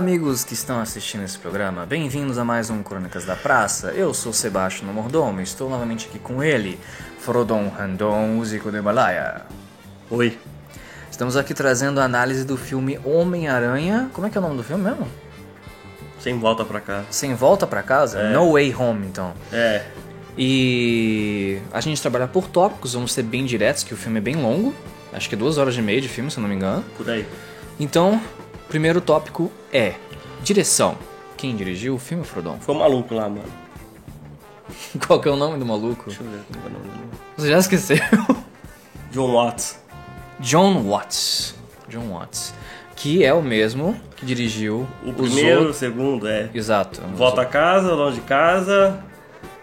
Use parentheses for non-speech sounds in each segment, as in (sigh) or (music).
amigos que estão assistindo esse programa, bem-vindos a mais um Crônicas da Praça. Eu sou Sebastião Mordomo e estou novamente aqui com ele, Frodon Randon, músico do Himalaia. Oi. Estamos aqui trazendo a análise do filme Homem-Aranha. Como é que é o nome do filme mesmo? Sem volta pra cá. Sem Volta pra Casa? É. No Way Home, então. É. E a gente trabalha por tópicos, vamos ser bem diretos, que o filme é bem longo. Acho que é duas horas e meia de filme, se eu não me engano. Por aí. Então, primeiro tópico é direção. Quem dirigiu o filme, Frodon? Foi um maluco lá, mano. (laughs) Qual que é o nome do maluco? Deixa eu ver. como é o nome dele. Você já esqueceu? (laughs) John Watts. John Watts. John Watts. Que é o mesmo que dirigiu O primeiro, o segundo, é. Exato. Volta a casa, longe de casa.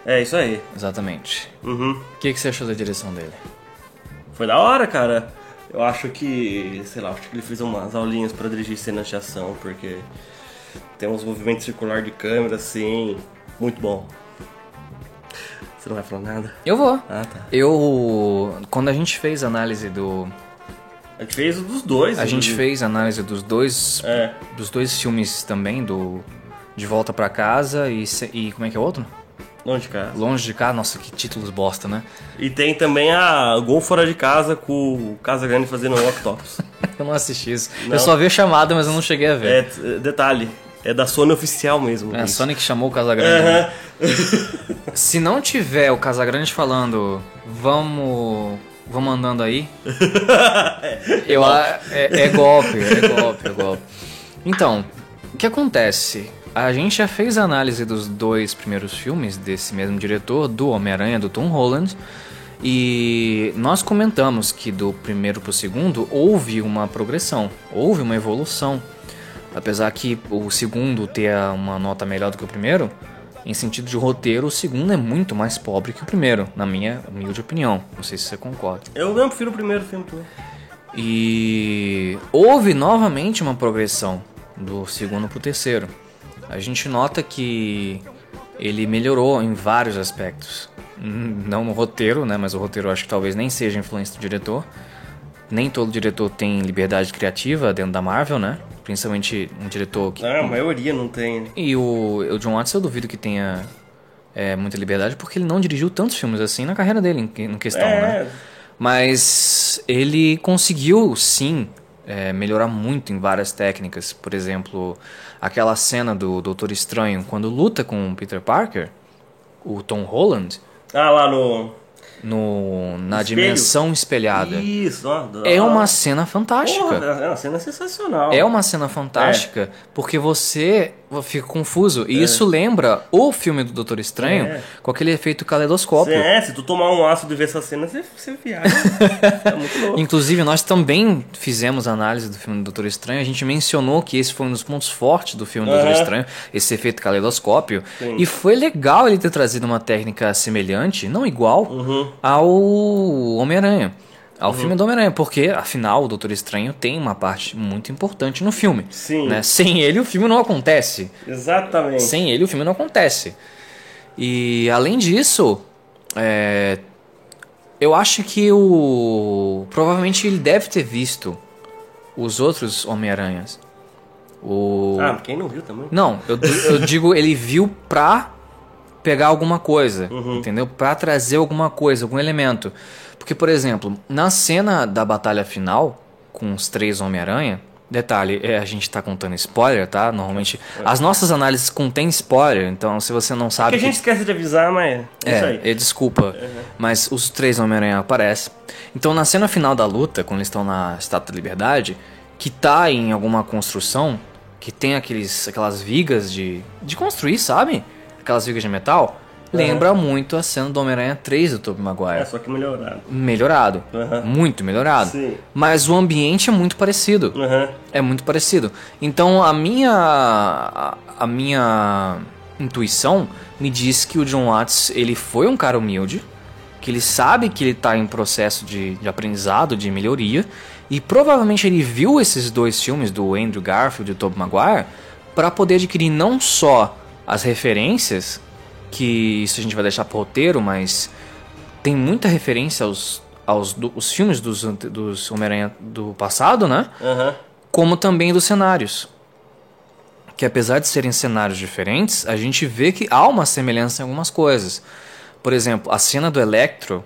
É isso aí. Exatamente. Uhum. O que, que você achou da direção dele? Foi da hora, cara. Eu acho que, sei lá, acho que ele fez umas aulinhas pra dirigir cenas de ação, porque tem uns movimentos circular de câmera, assim, muito bom. Você não vai falar nada? Eu vou. Ah, tá. Eu. Quando a gente fez a análise do. A gente fez o dos dois. A gente fez a análise dos dois. É. Dos dois filmes também, do. De Volta pra Casa e, e. Como é que é o outro? Longe de casa. Longe de Casa. Nossa, que títulos bosta, né? E tem também a Gol Fora de Casa com o Casa Grande fazendo o Octopus. (laughs) Eu não assisti isso. Não. Eu só vi a chamada, mas eu não cheguei a ver. é, detalhe, é da Sony oficial mesmo. É, a. Sony que chamou o Casagrande. né? Aham. (laughs) Se não tiver o Casagrande falando, vamos. Vamos andando aí. (laughs) eu, a- é, é golpe, é golpe, é golpe. Então, o que acontece? A gente já fez a análise dos dois primeiros filmes desse mesmo diretor, do Homem-Aranha, do Tom Holland. E nós comentamos que do primeiro pro segundo houve uma progressão, houve uma evolução. Apesar que o segundo ter uma nota melhor do que o primeiro, em sentido de roteiro, o segundo é muito mais pobre que o primeiro, na minha humilde opinião. Não sei se você concorda. Eu mesmo prefiro o primeiro filme também. E houve novamente uma progressão do segundo pro terceiro. A gente nota que ele melhorou em vários aspectos. Não no roteiro, né? Mas o roteiro acho que talvez nem seja influência do diretor. Nem todo diretor tem liberdade criativa dentro da Marvel, né? Principalmente um diretor que Ah, a maioria não tem. né? e o, o John Watts eu duvido que tenha é, muita liberdade, porque ele não dirigiu tantos filmes assim na carreira dele, em, em questão, É. né? Mas ele conseguiu, sim, é, melhorar muito em várias técnicas. Por exemplo, aquela cena do Doutor Estranho, quando luta com o Peter Parker, o Tom Holland, Ah, lá no. no, na Espelho? dimensão espelhada. Isso, ó. É uma cena fantástica. Porra, é uma cena sensacional. É uma cena fantástica porque você fica confuso. E isso lembra o filme do Doutor Estranho É. com aquele efeito caleidoscópio. É, se tu tomar um ácido e ver essa cena, você, você viaja. (laughs) é muito louco. Inclusive, nós também fizemos análise do filme do Doutor Estranho. A gente mencionou que esse foi um dos pontos fortes do filme do Doutor Aham. Estranho, esse efeito caleidoscópio. Sim. E foi legal ele ter trazido uma técnica semelhante, não igual, Uhum. ao Homem-Aranha. Ao filme do Homem-Aranha, porque afinal o Doutor Estranho tem uma parte muito importante no filme. Sim. né? Sem ele o filme não acontece. Exatamente. Sem ele o filme não acontece. E além disso, é, eu acho que o. Provavelmente ele deve ter visto os outros Homem-Aranhas. O. Ah, quem não viu também? Não, eu, eu (laughs) digo, ele viu pra pegar alguma coisa, entendeu? Pra trazer alguma coisa, algum elemento. Porque, por exemplo, na cena da batalha final, com os três Homem-Aranha, detalhe, é, a gente tá contando spoiler, tá? Normalmente, as nossas análises contêm spoiler, então se você não Que sabe... a gente esquece de avisar, mas é isso É, aí. é, desculpa, mas os três Homem-Aranha aparecem. Então, na cena final da luta, quando eles estão na Estátua da Liberdade, que tá em alguma construção, que tem aqueles, aquelas vigas de, de construir, sabe? Aquelas vigas de metal, lembra muito a cena do Homem-Aranha 3 do Tobey É, Maguire. só que melhorado. Melhorado, Aham. muito melhorado. Sim. Mas o ambiente é muito parecido. Aham. É muito parecido. Então a minha a, a minha intuição me diz que o John Watts ele foi um cara humilde, que ele sabe que ele está em processo de, de aprendizado, de melhoria, e provavelmente ele viu esses dois filmes do Andrew Garfield e do Tobey Maguire para poder adquirir não só as referências, que isso a gente vai deixar pro roteiro, mas tem muita referência aos, aos do- os filmes dos, dos Homem-Aranha do passado, né? Aham. como também dos cenários. que apesar de serem cenários diferentes, a gente vê que há uma semelhança em algumas coisas. Por exemplo, a cena do Electro,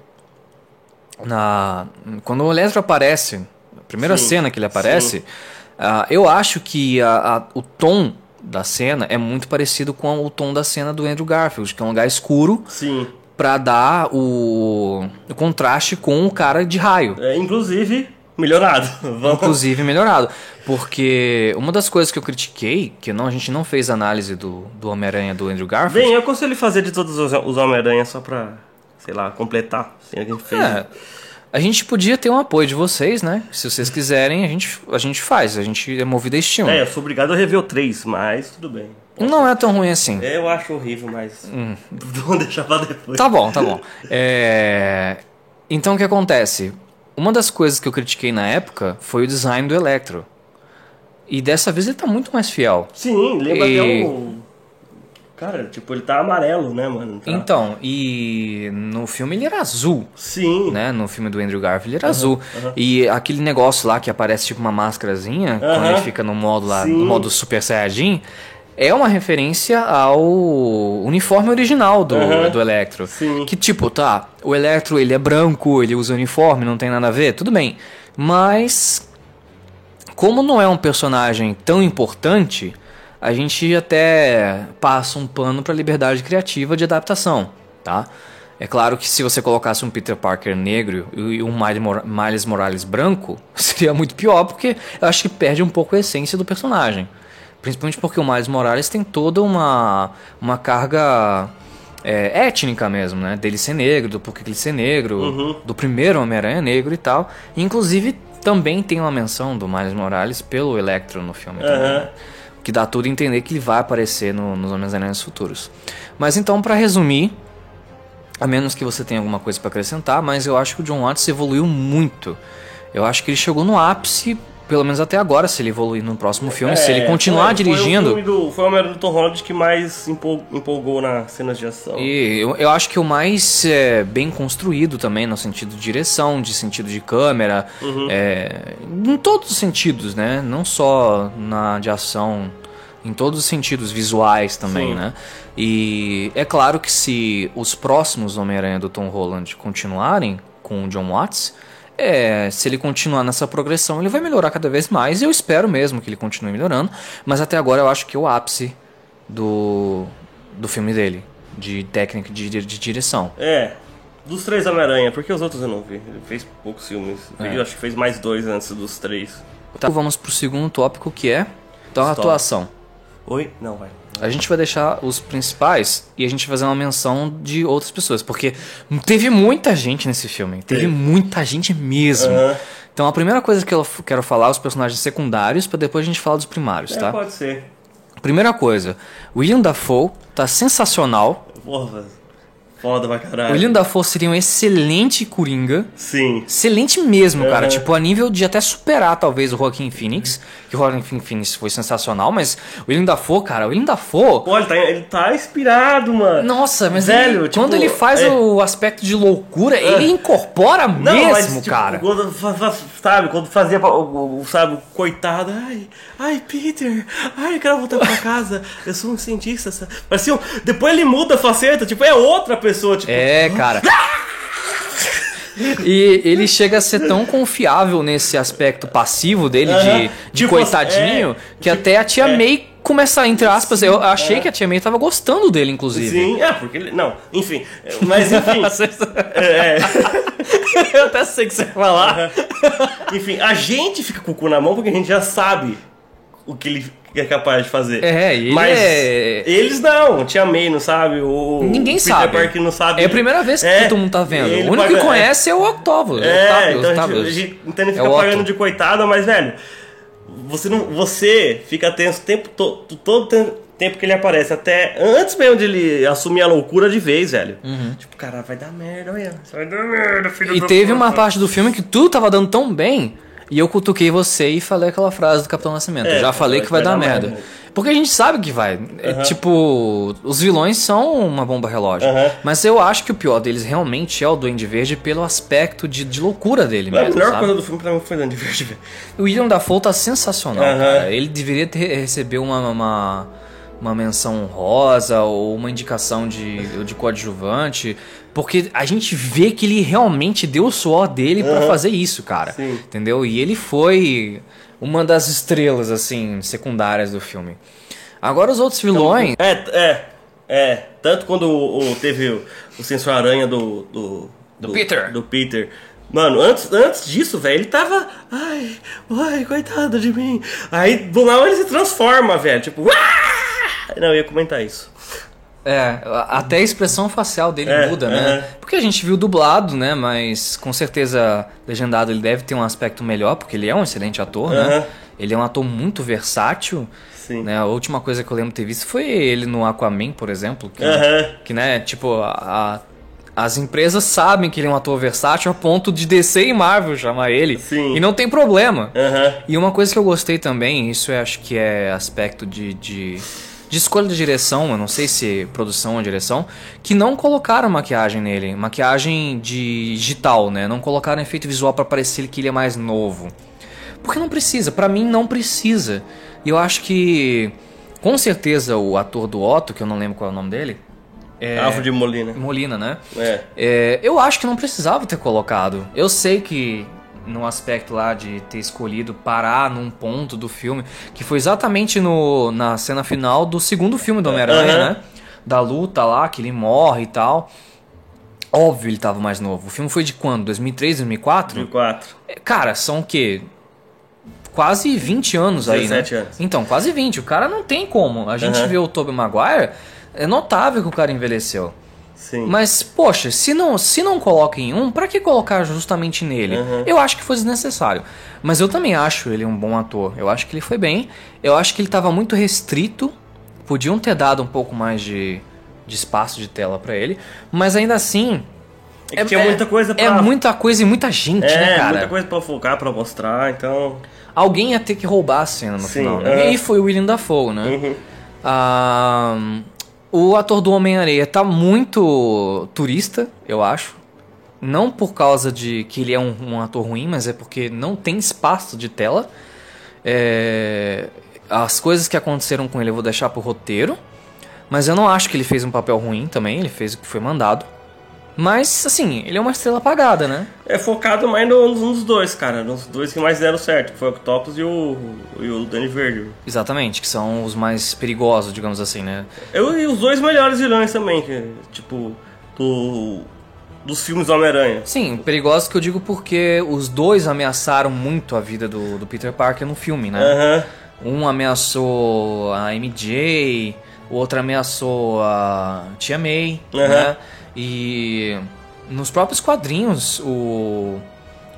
na, quando o Electro aparece, a primeira Sim, cena que ele aparece, ah, eu acho que a- a- o tom da cena é muito parecido com o tom da cena do Andrew Garfield, que é um lugar escuro Sim. pra dar o, o contraste com o cara de raio. É, inclusive, melhorado. (laughs) Vamos. Inclusive melhorado. Porque uma das coisas que eu critiquei, que não, a gente não fez análise do, do Homem-Aranha do Andrew Garfield. Bem, eu aconselho fazer de todos os, os Homem-Aranha só pra, sei lá, completar. Assim, a gente fez. É, a gente podia ter um apoio de vocês, né? Se vocês quiserem, a gente, a gente faz. A gente é movido a estímulo. É, eu sou obrigado a rever o 3, mas tudo bem. Não é tão ruim assim. Eu acho horrível, mas. (laughs) Vamos deixar pra depois. Tá bom, tá bom. É, Então o que acontece? Uma das coisas que eu critiquei na época foi o design do Electro. E dessa vez ele tá muito mais fiel. Sim, lembra E- até o. Cara, tipo, ele tá amarelo, né, mano? Tá- Então, e no filme ele era azul. Sim. né? No filme do Andrew Garfield ele era azul. E aquele negócio lá que aparece tipo uma máscarazinha, quando Aham. ele fica no modo lá, Sim. no modo Super Saiyajin, é uma referência ao uniforme original do, Aham. do Electro. Sim. Que tipo, tá, o Electro ele é branco, ele usa uniforme, não tem nada a ver, tudo bem. Mas como não é um personagem tão importante, a gente até passa um pano para liberdade criativa de adaptação, tá? É claro que se você colocasse um Peter Parker negro e um Miles Mor- Miles Morales branco, (laughs) seria muito pior, porque eu acho que perde um pouco a essência do personagem. Principalmente porque o Miles Morales tem toda uma, uma carga é, étnica mesmo, né? Dele ser negro, do porquê ele ser negro, do primeiro Homem-Aranha negro e tal. Inclusive, também tem uma menção do Miles Morales pelo Electro no filme também. Aham. né? Que dá tudo a entender que ele vai aparecer no- nos Homens-Aranhas futuros. Mas então, pra resumir, a menos que você tenha alguma coisa pra acrescentar, mas eu acho que o John Watts evoluiu muito. Eu acho que ele chegou no ápice, pelo menos até agora, se ele evoluir no próximo filme, se ele É, continuar foi- dirigindo. Foi o, do, foi o Homem-Aranha do Tom Holland que mais empol- empolgou nas cenas de ação. E eu, eu acho que o mais é, bem construído também, no sentido de direção, de sentido de câmera, é, em todos os sentidos, né? Não só na de ação, em todos os sentidos visuais também, Sim. né? E é claro que se os próximos Homem-Aranha do Tom Holland continuarem com o John Watts, é, se ele continuar nessa progressão, ele vai melhorar cada vez mais. E eu espero mesmo que ele continue melhorando. Mas até agora eu acho que é o ápice do, do filme dele, de técnica de, de direção. É, dos três Homem-Aranha, porque os outros eu não vi. Ele fez poucos filmes. É. Eu acho que fez mais dois antes dos três. Tá, vamos pro segundo tópico que é então, a atuação. Oi? Não, vai. A gente vai deixar os principais e a gente vai fazer uma menção de outras pessoas, porque teve muita gente nesse filme, teve Teve. muita gente mesmo. Aham. Então a primeira coisa que eu quero falar é os personagens secundários, pra depois a gente falar dos primários, É, tá? pode ser. Primeira coisa, William Dafoe tá sensacional. Porra, foda pra caralho. William Dafoe seria um excelente Coringa. Sim. Excelente mesmo, cara. Aham. Tipo, a nível de até superar, talvez, o Joaquin Phoenix. Que o Joaquin Phoenix foi sensacional, mas o William Dafoe, cara, o William Dafoe... Pô, ele tá, ele tá inspirado, mano. Nossa, mas Velho, ele- tipo, quando ele faz é. o aspecto de loucura, ele incorpora Não, mesmo, mas, tipo, cara. Quando, sabe, quando fazia, o, o- o- sabe, o coitado, ai, ai, Peter, ai, eu quero voltar pra (laughs) casa, eu sou um cientista, sabe? Parecia um- depois ele muda a faceta, tipo, é outra pessoa, tipo, É, cara. E ele chega a ser tão confiável nesse aspecto passivo dele de, de Tipo, coitadinho é, que até a tia é. May começa, entre aspas, eu achei que a tia May tava gostando dele, inclusive. sim, é, porque ele, não, enfim, mas enfim, (laughs) é, (laughs) eu até sei que você vai falar. enfim, a gente fica com o cu na mão porque a gente já sabe o que ele é capaz de fazer. É, ele mas é- eles não, tia May não sabe, o Ninguém sabe. Não sabe. É a primeira vez que É, todo mundo tá vendo. o único paga- que conhece é o Octavio. É, Octavio, então, a gente, a gente- então ele É fica Otto. pagando de coitado, mas, velho, você não. Você fica tenso o tempo todo, todo tem- tempo que ele aparece, até antes mesmo de ele assumir a loucura de vez, velho. Tipo, cara, vai dar merda, olha. Vai dar merda, filho Uhum. E teve uma parte do filme que tudo tava dando tão bem. E eu cutuquei você e falei aquela frase do Capitão Nascimento. É, já falei que vai, dar, merda. Porque a gente sabe que vai. É, tipo, os vilões são uma bomba relógio. Aham. Mas eu acho que o pior deles realmente é o Duende Verde pelo aspecto de, de loucura dele A mesmo. melhor sabe? coisa do filme pra mim foi Duende Verde. O William Dafoe tá sensacional, Aham. cara. Ele deveria ter receber uma, uma, uma menção honrosa ou uma indicação de, de coadjuvante. Porque a gente vê que ele realmente deu o suor dele pra fazer isso, cara. Sim. Entendeu? E ele foi uma das estrelas, assim, secundárias do filme. Agora os outros vilões. É, é, é. Tanto quando o, o- teve o, o sensor aranha do, do. Do Peter. Do Peter. Mano, antes, antes disso, velho, ele tava. Ai, ai, coitado de mim. Aí do nada ele se transforma, velho. Tipo! Não, eu ia comentar isso. É, até a expressão facial dele É, muda, né? Porque a gente viu dublado, né? Mas com certeza legendado ele deve ter um aspecto melhor, porque ele é um excelente ator, né? Ele é um ator muito versátil. Sim. Né? A última coisa que eu lembro de ter visto foi ele no Aquaman, por exemplo. Que, Aham. que né, tipo, a- a- as empresas sabem que ele é um ator versátil a ponto de DC e Marvel chamar ele. Sim. E não tem problema. E uma coisa que eu gostei também, isso eu acho que é aspecto de, de, de escolha de direção, eu não sei se produção ou direção, que não colocaram maquiagem nele, maquiagem digital, né? Não colocaram efeito visual pra parecer que ele é mais novo. Porque não precisa, pra mim não precisa. E eu acho que, com certeza, o ator do Otto, que eu não lembro qual é o nome dele, é Alfred Molina. Molina, né? É. É, eu acho que não precisava ter colocado. Eu sei que no aspecto lá de ter escolhido parar num ponto do filme, que foi exatamente no, na cena final do segundo filme do Homem-Aranha, Aham. né? Da luta lá, que ele morre e tal. Óbvio ele tava mais novo. O filme foi de quando? 2003, 2004? 2004. É, Cara, são o quê? Quase 20 anos aí, né? 17 anos. Então, quase 20. O cara não tem como. A gente Aham. vê o Tobey Maguire, é notável que o cara envelheceu. Sim. Mas, poxa, se não, se não coloca em um, pra que colocar justamente nele? Uhum. Eu acho que foi desnecessário. Mas eu também acho ele um bom ator. Eu acho que ele foi bem. Eu acho que ele tava muito restrito. Podiam ter dado um pouco mais de, de espaço de tela pra ele. Mas ainda assim. É tinha muita coisa pra- É muita coisa e muita gente, né, É, cara? muita coisa pra focar, pra mostrar, então. Alguém ia ter que roubar a cena no Sim, final. né? aham. E foi o William Dafoe, né? Uhum. Ah, o ator do Homem-Areia tá muito turista, eu acho. Não por causa de que ele é um, um ator ruim, mas é porque não tem espaço de tela. É, as coisas que aconteceram com ele eu vou deixar pro roteiro. Mas eu não acho que ele fez um papel ruim também, ele fez o que foi mandado. Mas, assim, ele é uma estrela apagada, né? É focado mais no- nos dois, cara. Nos dois que mais deram certo. que Foi o Octopus e o, e o Danny Verde. Exatamente, que são os mais perigosos, digamos assim, né? Eu, e os dois melhores vilões também, que, tipo, do, dos filmes do Homem-Aranha. Sim, perigosos que eu digo porque os dois ameaçaram muito a vida do, do Peter Parker no filme, né? Aham. Um ameaçou a MJ, o outro ameaçou a Tia May, Aham. né? E nos próprios quadrinhos, o...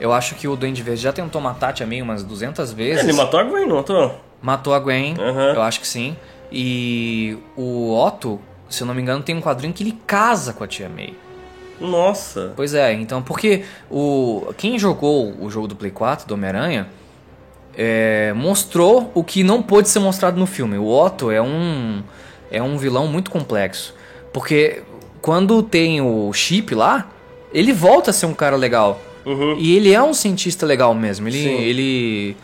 Eu acho que o Duende Verde já tentou matar a Tia May umas 200 vezes. Ele matou a Gwen, não matou? Matou a Gwen, Aham. eu acho que sim. E o Otto, se eu não me engano, tem um quadrinho que ele casa com a Tia May. Nossa. Pois é, então, porque o quem jogou o jogo do Play 4 do Homem-Aranha é, mostrou o que não pôde ser mostrado no filme. O Otto é um é um vilão muito complexo, porque quando tem o chip lá, ele volta a ser um cara legal. Uhum. E ele é um cientista legal mesmo. Ele, Sim. ele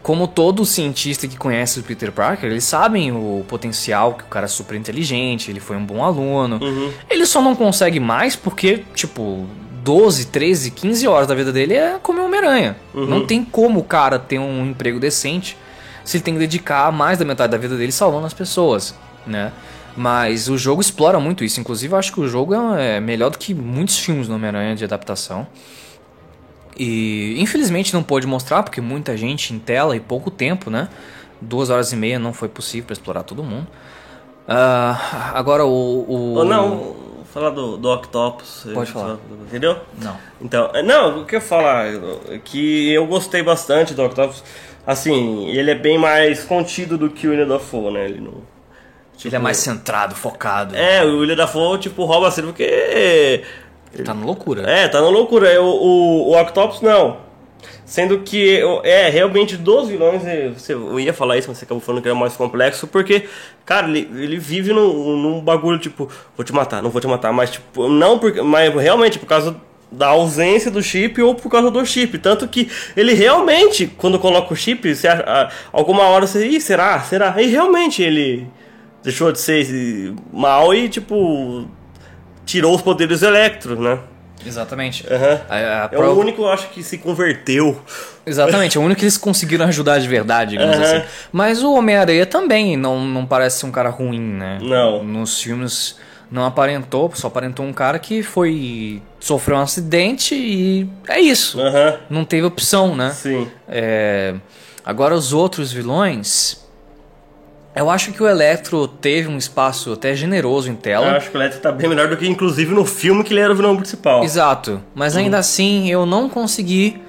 como todo cientista que conhece o Peter Parker, eles sabem o potencial que o cara é super inteligente, ele foi um bom aluno. Uhum. Ele só não consegue mais porque, tipo, 12, 13, 15 horas da vida dele é comer Homem-Aranha. Uhum. Não tem como o cara ter um emprego decente se ele tem que dedicar mais da metade da vida dele salvando as pessoas, né? Mas o jogo explora muito isso. Inclusive, eu acho que o jogo é melhor do que muitos filmes do Homem-Aranha de adaptação. E infelizmente não pôde mostrar, porque muita gente em tela e pouco tempo, né? Duas horas e meia não foi possível para explorar todo mundo. Ah, agora o. o... Ou não, falar do, do Octopus. Pode falar. Entendeu? Não. Então, é, não, o que eu ia falar é que eu gostei bastante do Octopus. Assim, ele é bem mais contido do que o Dafoe, né? Ele não. Ele é mais centrado, focado. É, o William Dafoe, tipo, rouba a cena porque. Tá na loucura. É, tá na loucura. O, o, o Octopus não. Sendo que, é, realmente, dos vilões, eu ia falar isso, mas você acabou falando que era mais complexo, porque, cara, ele, ele vive num, num bagulho, tipo, vou te matar, não vou te matar, mas, tipo, não porque, mas realmente por causa da ausência do chip ou por causa do chip. Tanto que ele realmente, quando coloca o chip, você, alguma hora você, Ih, será? Será? E realmente ele deixou de ser mal e, tipo, tirou os poderes elétricos, né? Exatamente. Uhum. A, a é o único, eu acho, que se converteu. Exatamente, é o único que eles conseguiram ajudar de verdade, digamos uhum. assim. Mas o Homem-Aranha também não, não parece ser um cara ruim, né? Não. Nos filmes não aparentou, só aparentou um cara que foi. sofreu um acidente e é isso. Uhum. Não teve opção, né? Sim. É... Agora os outros vilões. Eu acho que o Electro teve um espaço até generoso em tela. Eu acho que o Electro tá bem melhor do que, inclusive, no filme que ele era o vilão principal. Exato. Mas ainda uhum. assim, eu não consegui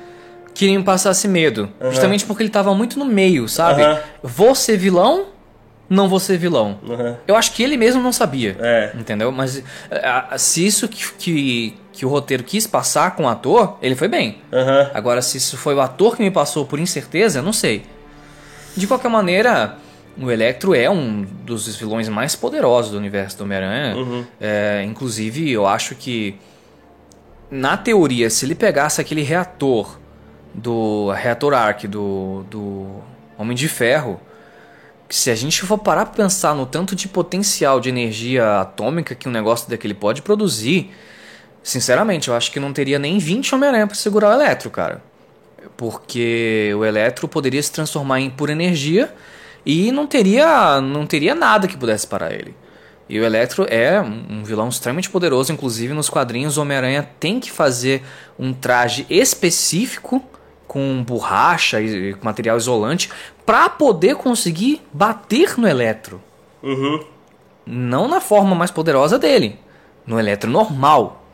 que ele me passasse medo. Uhum. Justamente porque ele tava muito no meio, sabe? Uhum. Vou ser vilão, não vou ser vilão. Eu acho que ele mesmo não sabia. É. Entendeu? Mas se isso que, que, que, o roteiro quis passar com o ator, ele foi bem. Agora, se isso foi o ator que me passou por incerteza, eu não sei. De qualquer maneira o Electro é um dos vilões mais poderosos do universo do Homem-Aranha. Uhum. É, inclusive, eu acho que, na teoria, se ele pegasse aquele reator do reator Arc do, do Homem de Ferro, se a gente for parar para pensar no tanto de potencial de energia atômica que um negócio daquele pode produzir, sinceramente, eu acho que não teria nem 20 Homem-Aranha para segurar o Eletro, cara. Porque o Eletro poderia se transformar em pura energia e não teria, não teria nada que pudesse parar ele. E o Electro é um vilão extremamente poderoso, inclusive nos quadrinhos o Homem-Aranha tem que fazer um traje específico com borracha e material isolante para poder conseguir bater no Electro. Uhum. Não na forma mais poderosa dele, no Electro normal,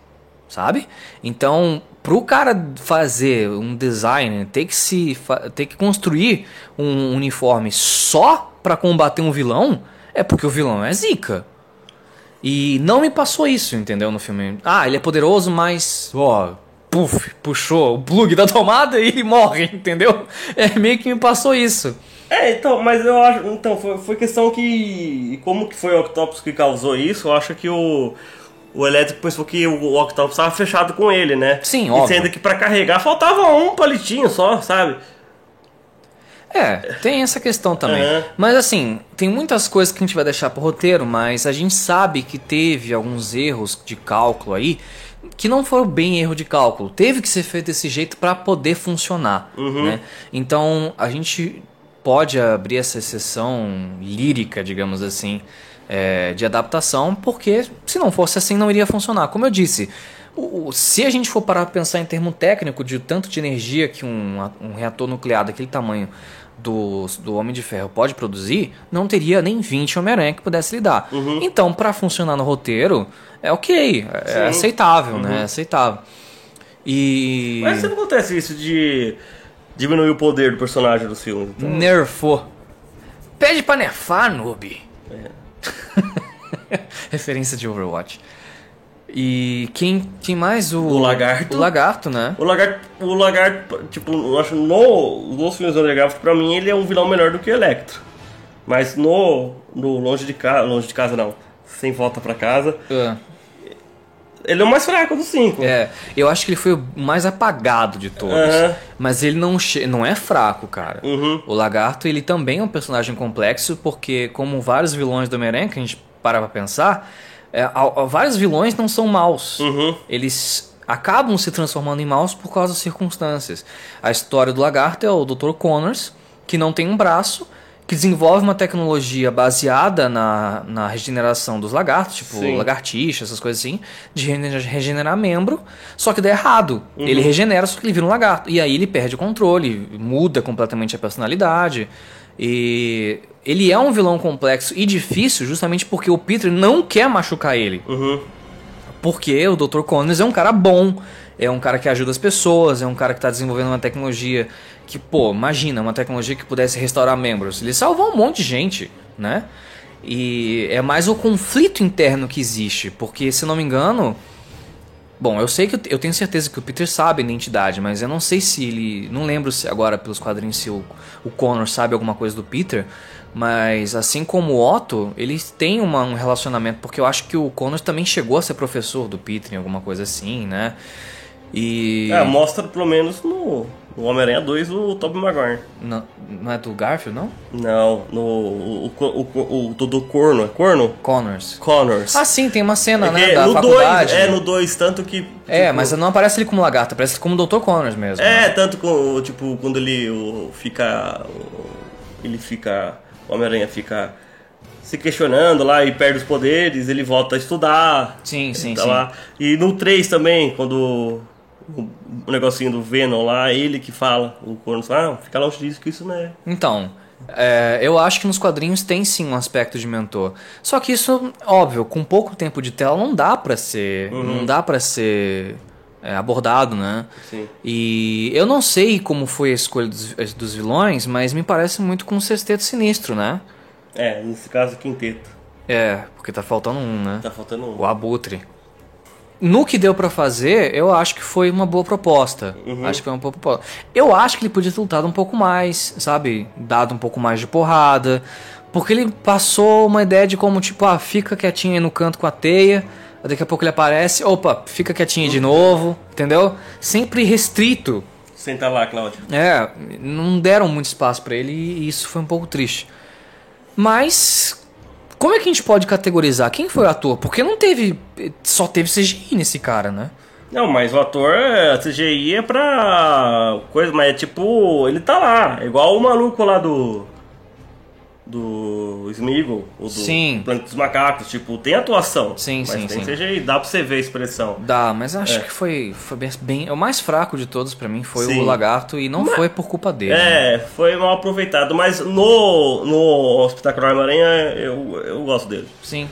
sabe? Então, pro cara fazer um design, ter que se ter que construir um uniforme só para combater um vilão, é porque o vilão é zica. E não me passou isso, entendeu, no filme. Ah, ele é poderoso, mas ó, puf, puxou o plug da tomada e ele morre, (laughs) entendeu? É meio que me passou isso. É, então, mas eu acho, então foi, foi questão que como que foi o Octopus que causou isso? Eu acho que o o elétrico pensou que o Octopus estava fechado com ele, né? Sim, e óbvio. sendo que para carregar faltava um palitinho só, sabe? É, tem essa questão também. Uhum. Mas assim, tem muitas coisas que a gente vai deixar pro roteiro, mas a gente sabe que teve alguns erros de cálculo aí que não foram bem erro de cálculo. Teve que ser feito desse jeito para poder funcionar, uhum. né? Então, a gente pode abrir essa exceção lírica, digamos assim, é, de adaptação, porque se não fosse assim não iria funcionar. Como eu disse, o, se a gente for parar para pensar em termo técnico de tanto de energia que um, um reator nuclear daquele tamanho do, do Homem de Ferro pode produzir, não teria nem 20 Homem-Aranha que pudesse lidar. Uhum. Então, para funcionar no roteiro, é ok, é Sim. aceitável, né? uhum. né? É aceitável. E. Mas sempre acontece isso de diminuir o poder do personagem dos filmes. Então... Nerfou. Pede pra nerfar, noob. É. (laughs) Referência de Overwatch. E quem, quem mais? O, o Lagarto. O Lagarto, né? O Lagarto, o Lagarto tipo, eu acho no, nos filmes do Lagarto, pra mim, ele é um vilão melhor do que o Electro. Mas no, no Longe de Casa, longe de casa não, Sem Volta pra Casa, uh. Ele é o mais fraco dos cinco. É, eu acho que ele foi o mais apagado de todos. Uh Mas ele não, não é fraco, cara. Uhum. O Lagarto, ele também é um personagem complexo, porque como vários vilões do Homem-Aranha, que a gente para pra pensar é, vários vilões não são maus. Uhum. Eles acabam se transformando em maus por causa das circunstâncias. A história do lagarto é o Dr. Connors, que não tem um braço, que desenvolve uma tecnologia baseada na, na regeneração dos lagartos, tipo Sim. lagartixa, essas coisas assim, de regenerar membro, só que dá errado. Uhum. Ele regenera, só que ele vira um lagarto. E aí ele perde o controle, muda completamente a personalidade. E ele é um vilão complexo e difícil justamente porque o Peter não quer machucar ele. Uhum. Porque o Dr. Connors é um cara bom, é um cara que ajuda as pessoas, é um cara que está desenvolvendo uma tecnologia que, pô, imagina, uma tecnologia que pudesse restaurar membros. Ele salvou um monte de gente, né? E é mais o conflito interno que existe, porque, se não me engano, Bom, eu sei que eu, tenho certeza que o Peter sabe a identidade, mas eu não sei se ele. Não lembro se agora pelos quadrinhos se o, o Connor sabe alguma coisa do Peter. Mas assim como o Otto, eles têm uma, um relacionamento, porque eu acho que o Connor também chegou a ser professor do Peter em alguma coisa assim, né? E. É, mostra pelo menos no, no Homem-Aranha 2 o Tobey Maguire. Não, não é do Garfield, não? Não, no. O, o, o, o do, do Corno, é Corno? Connors. Connors. Ah, sim, tem uma cena, É né? Da no 2, faculdade. é, no 2, tanto que. É, tipo, mas não aparece ele como lagarto, aparece como Dr. Connors mesmo. né? É, tanto com, tipo, quando ele o, fica. o- ele fica. O Homem-Aranha fica se questionando lá e perde os poderes, ele volta a estudar. Sim, sim, tá sim. lá. E no 3 também, quando o, negocinho do Venom lá, ele que fala, o Corno fala, ah, fica longe disso que isso não é. Então, é, eu acho que nos quadrinhos tem sim um aspecto de mentor. Só que isso, óbvio, com pouco tempo de tela não dá pra ser, não dá para ser é, abordado, né? Sim. E eu não sei como foi a escolha dos, dos vilões, mas me parece muito com o Sexteto Sinistro, né? É, nesse caso, quinteto. É, porque tá faltando um, né? Tá faltando um. O Abutre. No que deu pra fazer, eu acho que foi uma boa proposta. Acho que foi uma boa proposta. Eu acho que ele podia ter lutado um pouco mais, sabe? Dado um pouco mais de porrada. Porque ele passou uma ideia de como, tipo, ah, fica quietinho aí no canto com a teia. Daqui a pouco ele aparece, opa, fica quietinho de novo, entendeu? Sempre restrito. Senta lá, Cláudio. É, não deram muito espaço pra ele e isso foi um pouco triste. Mas como é que a gente pode categorizar quem foi o ator? Porque não teve, só teve CGI nesse cara, né? Não, mas o ator, a CGI é pra coisa, mas é tipo, ele tá lá, é igual o maluco lá do do Smeagol, o do Sim. Planeta dos Macacos, tipo, tem atuação. Sim, mas sim, tem sim. CGI, dá pra você ver a expressão. Dá, mas acho É. que foi, foi bem, bem- O mais fraco de todos pra mim foi Sim. o Lagarto e não Mas- foi por culpa dele. né? É, foi mal aproveitado, mas no, no Espetacular Homem-Aranha eu, eu gosto dele. Sim.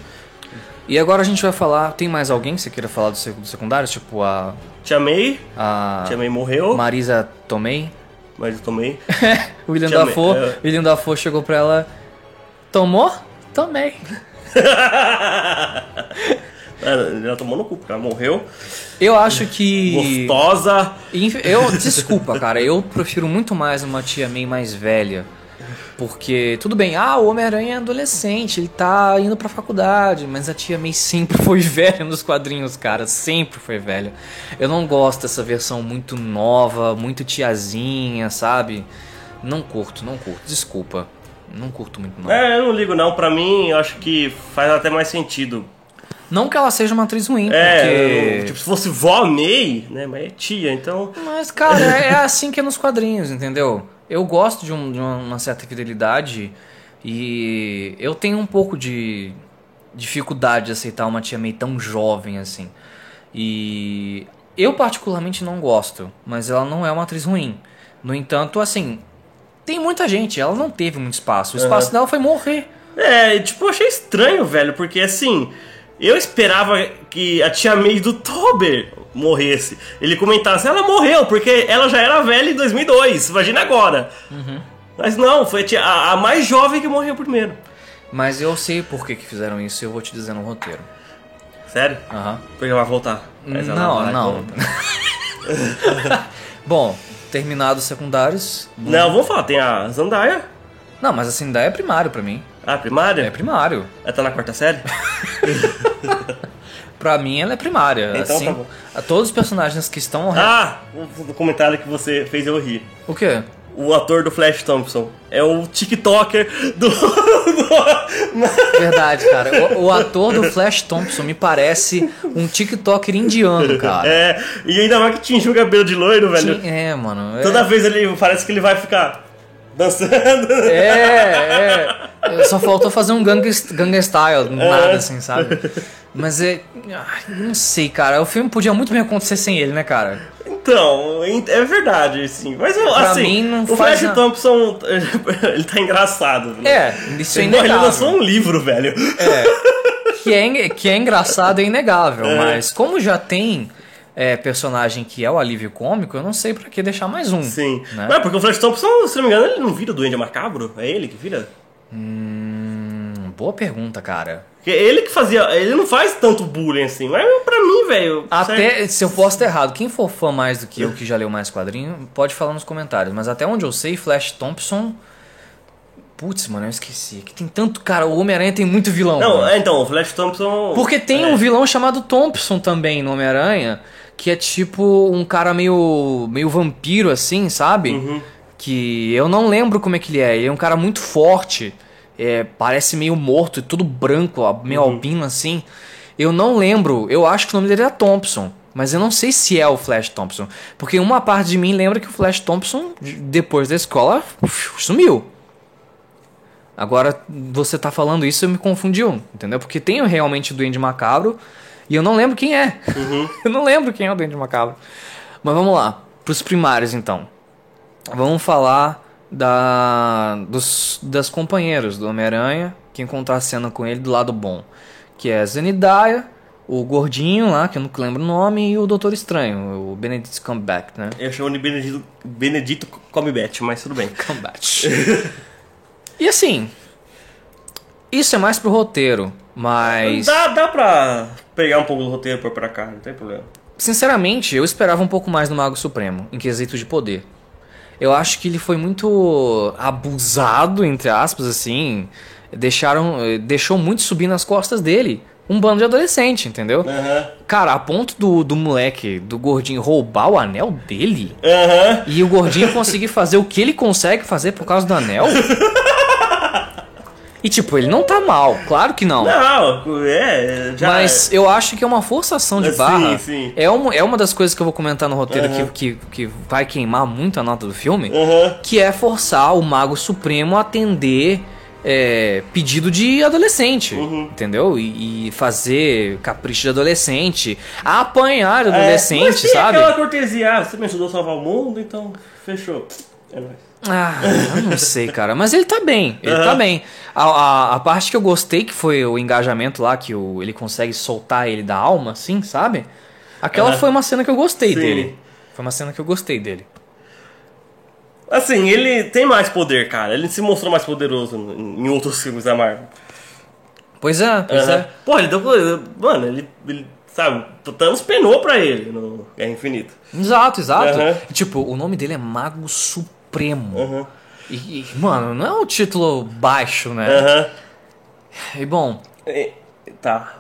E agora a gente vai falar. Tem mais alguém que você queira falar dos sec- dos secundários? Tipo a. Tia May, A. Tia May morreu, Marisa Tomei. eu tomei. (laughs) William Dafoe. é. William Dafoe chegou pra ela. Tomou? Tomei. (laughs) Ela tomou no cu, porque ela morreu. Eu acho que. Gostosa. Eu, desculpa, cara, eu prefiro muito mais uma tia May mais velha. Porque, tudo bem, ah, o Homem-Aranha é adolescente, ele tá indo pra faculdade, mas a tia May sempre (laughs) foi velha nos quadrinhos, cara, sempre foi velha. Eu não gosto dessa versão muito nova, muito tiazinha, sabe? Não curto, não curto, desculpa. Não curto muito, não. É, eu não ligo não, pra mim eu acho que faz até mais sentido. Não que ela seja uma atriz ruim, É, porque. tipo, se fosse vó May, né, mas é tia, então... Mas, cara, é assim que é nos quadrinhos, entendeu? Eu gosto de, um- de uma, uma certa fidelidade e eu tenho um pouco de dificuldade de aceitar uma tia May tão jovem assim. E eu particularmente não gosto, mas ela não é uma atriz ruim. No entanto, assim, tem muita gente, ela não teve muito espaço. O espaço dela foi morrer. É, tipo, achei estranho, velho, porque assim, eu esperava que a tia May do Tober morresse. Ele comentasse, ela morreu, porque ela já era velha em 2002, imagina agora. Mas não, foi a, tia- a- a mais jovem que morreu primeiro. Mas eu sei por que, que fizeram isso e eu vou te dizer no roteiro. Sério? Aham. Porque ela vai voltar. Mas Não, não. voltar. (laughs) (laughs) Bom, terminados os secundários. Não, vamos falar, tem a Zandaia, Não, mas assim, daí é primário pra mim. a primária. É primário. Ela tá na quarta série? (laughs) Pra mim ela é primária. Então assim, tá bom. a- Todos os personagens que estão Ah, o comentário que você fez eu ri. O quê? O ator do Flash Thompson é o TikToker (laughs) do. Verdade, cara. O, o ator do Flash Thompson me parece um TikToker indiano, cara. É, e ainda mais que tinha o cabelo de loiro, velho. É, mano. É, Toda vez ele parece que ele vai ficar dançando. é, é. Só faltou fazer um Gangnam Style, nada assim, sabe? Mas é. Não sei, cara. O filme podia muito bem acontecer sem ele, né, cara? Então, é verdade, sim. Mas Pra assim, mim, não o faz Flash na- Thompson, (laughs) ele tá engraçado. velho. É, isso é Ele, ele inegável. lançou um livro, velho. (laughs) que é, que é engraçado é inegável, mas como já tem é, personagem que é o alívio cômico, eu não sei pra que deixar mais um. Sim. Né? Não, porque o Flash Thompson, se não me engano, ele não vira o Duende Macabro? É ele que vira? Hum, boa pergunta, cara. Ele que fazia. Ele não faz tanto bullying assim. Mas pra mim, velho. Até, se eu posso estar errado, quem for fã mais do que eu, que já leu mais quadrinho, pode falar nos comentários. Mas até onde eu sei, Flash Thompson. Putz, mano, eu esqueci. Que tem tanto. Cara, o Homem-Aranha tem muito vilão. Não, é, então, o Flash Thompson. Porque tem é. um vilão chamado Thompson também no Homem-Aranha, que é tipo um cara meio, meio vampiro, assim, sabe? Uhum. Que eu não lembro como é que ele é. Ele é um cara muito forte, é, parece meio morto, tudo branco, meio Uhum. albino assim. Eu não lembro, eu acho que o nome dele é Thompson. Mas eu não sei se é o Flash Thompson. Porque uma parte de mim lembra que o Flash Thompson, depois da escola, sumiu. Agora, você tá falando isso, me confundiu, entendeu? Porque tem realmente o Duende Macabro e eu não lembro quem é. (laughs) eu não lembro quem é o Duende Macabro. Mas vamos lá, pros primários então. Vamos falar da, dos, das companheiros do Homem-Aranha que encontrar a cena com ele do lado bom. Que é Zendaya, o gordinho lá, que eu não lembro o nome, e o Doutor Estranho, o Benedict Cumberbatch, né? Eu chamo de Benedito, Benedito Comebet, mas tudo bem. Cumberbatch. e assim, isso é mais pro roteiro, mas... Dá, dá pra pegar um pouco do roteiro e pôr pra cá, não tem problema. Sinceramente, eu esperava um pouco mais do Mago Supremo, em quesito de poder. Eu acho que ele foi muito abusado, entre aspas, assim. Deixaram, deixou muito subir nas costas dele. Um bando de adolescente, entendeu? Aham. Cara, a ponto do, do moleque, do gordinho, roubar o anel dele Aham. e o gordinho conseguir fazer o que ele consegue fazer por causa do anel. (laughs) E tipo, ele não tá mal, claro que não. Não, é. Já Mas eu acho que é uma forçação de Sim, barra. sim. É, uma, é uma das coisas que eu vou comentar no roteiro Aham. que, que, que vai queimar muito a nota do filme. Aham. Que é forçar o Mago Supremo a atender é, pedido de adolescente. Uhum. Entendeu? E, e fazer capricho de adolescente. Apanhar É, adolescente, mas tem sabe? aquela cortesia, ah, você me ajudou a salvar o mundo, então fechou. É nóis. Ah, eu não sei, cara. Mas ele tá bem. Ele Aham. tá bem. A, a, a parte que eu gostei, que foi o engajamento lá, que o, ele consegue soltar ele da alma, assim, sabe? Aquela Aham. foi uma cena que eu gostei Sim. dele. Foi uma cena que eu gostei dele. Assim, ele tem mais poder, cara. Ele se mostrou mais poderoso em outros filmes da Marvel. Pois é, pois Aham. é. Pô, ele deu. Mano, ele. ele sabe, Thanos penou pra ele no Guerra Infinita. Exato, exato. E, tipo, o nome dele é Mago Supremo. Aham. E, e, mano, não é um título baixo, né? Aham. E bom, E- Tá.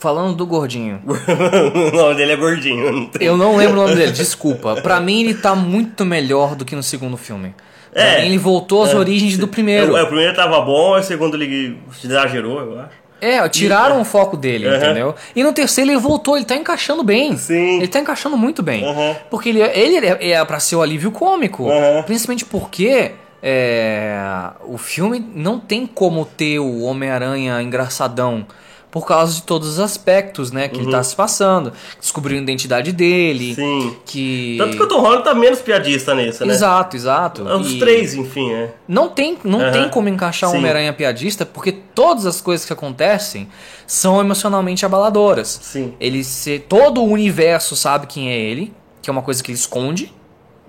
falando do gordinho. (laughs) o nome dele é gordinho. Não tem... Eu não lembro o nome dele, desculpa. Pra mim ele tá muito melhor do que no segundo filme. Pra É. ele voltou às É. origens do primeiro. É, o primeiro tava bom, o segundo ele exagerou, eu acho. É, tiraram o foco dele, Aham. entendeu? E no terceiro ele voltou, ele tá encaixando bem. Sim. Ele tá encaixando muito bem. Aham. Porque ele, ele é, é pra ser o alívio cômico. Aham. Principalmente porque é, o filme não tem como ter o Homem-Aranha engraçadão. Por causa de todos os aspectos, né? Que ele tá se passando. Descobriu a identidade dele. Uhum. Sim. Que. Tanto que o Tom Holland tá menos piadista nesse, né? Exato, exato. Os E- três, enfim, é. Não tem, não Aham. tem como encaixar Sim. Homem-Aranha piadista, porque todas as coisas que acontecem são emocionalmente abaladoras. Sim. Ele se, todo o universo sabe quem é ele, que é uma coisa que ele esconde,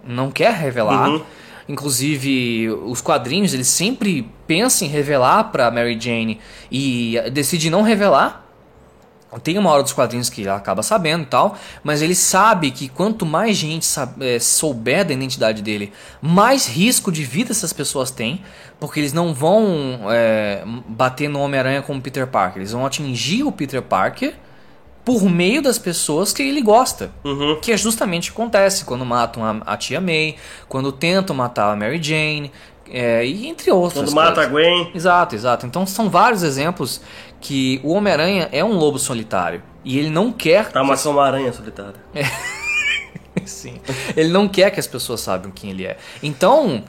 não quer revelar. Uhum. Inclusive, os quadrinhos, ele sempre pensa em revelar pra Mary Jane e decide não revelar. Tem uma hora dos quadrinhos que ela acaba sabendo e tal, mas ele sabe que quanto mais gente sab- eh, souber da identidade dele, mais risco de vida essas pessoas têm, porque eles não vão eh, bater no Homem-Aranha como Peter Parker, eles vão atingir o Peter Parker por meio das pessoas que ele gosta. Uhum. Que é justamente o que acontece quando matam a, a tia May, quando tentam matar a Mary Jane, eh, e entre outras Quando mata a. Gwen. Exato, exato. Então são vários exemplos que o Homem-Aranha é um lobo solitário. E ele não quer. Tá, mas é uma aranha solitária. (laughs) Sim. Ele não quer que as pessoas saibam quem ele é. Então,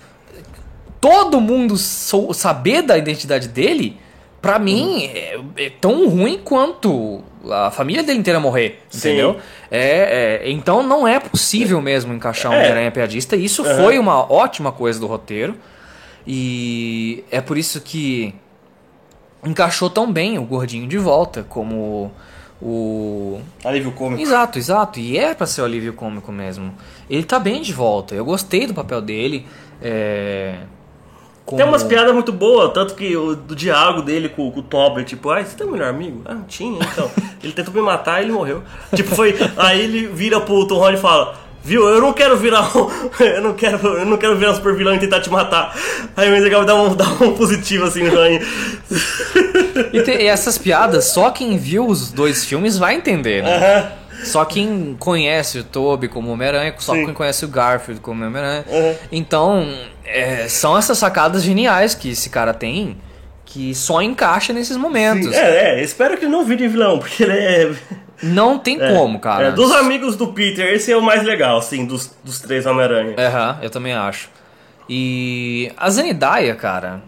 todo mundo sou- saber da identidade dele, pra mim, é, é tão ruim quanto a família dele inteira morrer. Sim. Entendeu? É, é, então não é possível mesmo encaixar um É. Homem-Aranha piadista. E isso foi uma ótima coisa do roteiro. E é por isso que encaixou tão bem o gordinho de volta como o Alívio cômico. Exato, exato. E é pra ser o alívio cômico mesmo. Ele tá bem de volta. Eu gostei do papel dele. É... como... Tem umas piadas muito boas, tanto que o do diálogo dele com, com o Toby, tipo, ah, você tem um melhor amigo? Ah, não tinha, então. (laughs) ele tentou me matar e ele morreu. Tipo, foi. Aí ele vira pro Tom Holland e fala. Viu, eu não quero virar um, (laughs) eu não quero, eu não quero virar um super vilão e tentar te matar. Aí o legal dá um, (laughs) dá um positivo assim no joinha. E, te, e essas piadas, só quem viu os dois filmes vai entender, né? Só quem conhece o Toby como Homem-Aranha, só Sim. quem conhece o Garfield como Homem-Aranha. Uhum. Então, é, são essas sacadas geniais que esse cara tem que só encaixa nesses momentos. É, é, espero que ele não vire vilão, porque ele é. Não tem como, cara. é, dos amigos do Peter, esse é o mais legal, assim, dos, dos três Homem-Aranha. Aham, eu também acho. E a Zendaya, cara,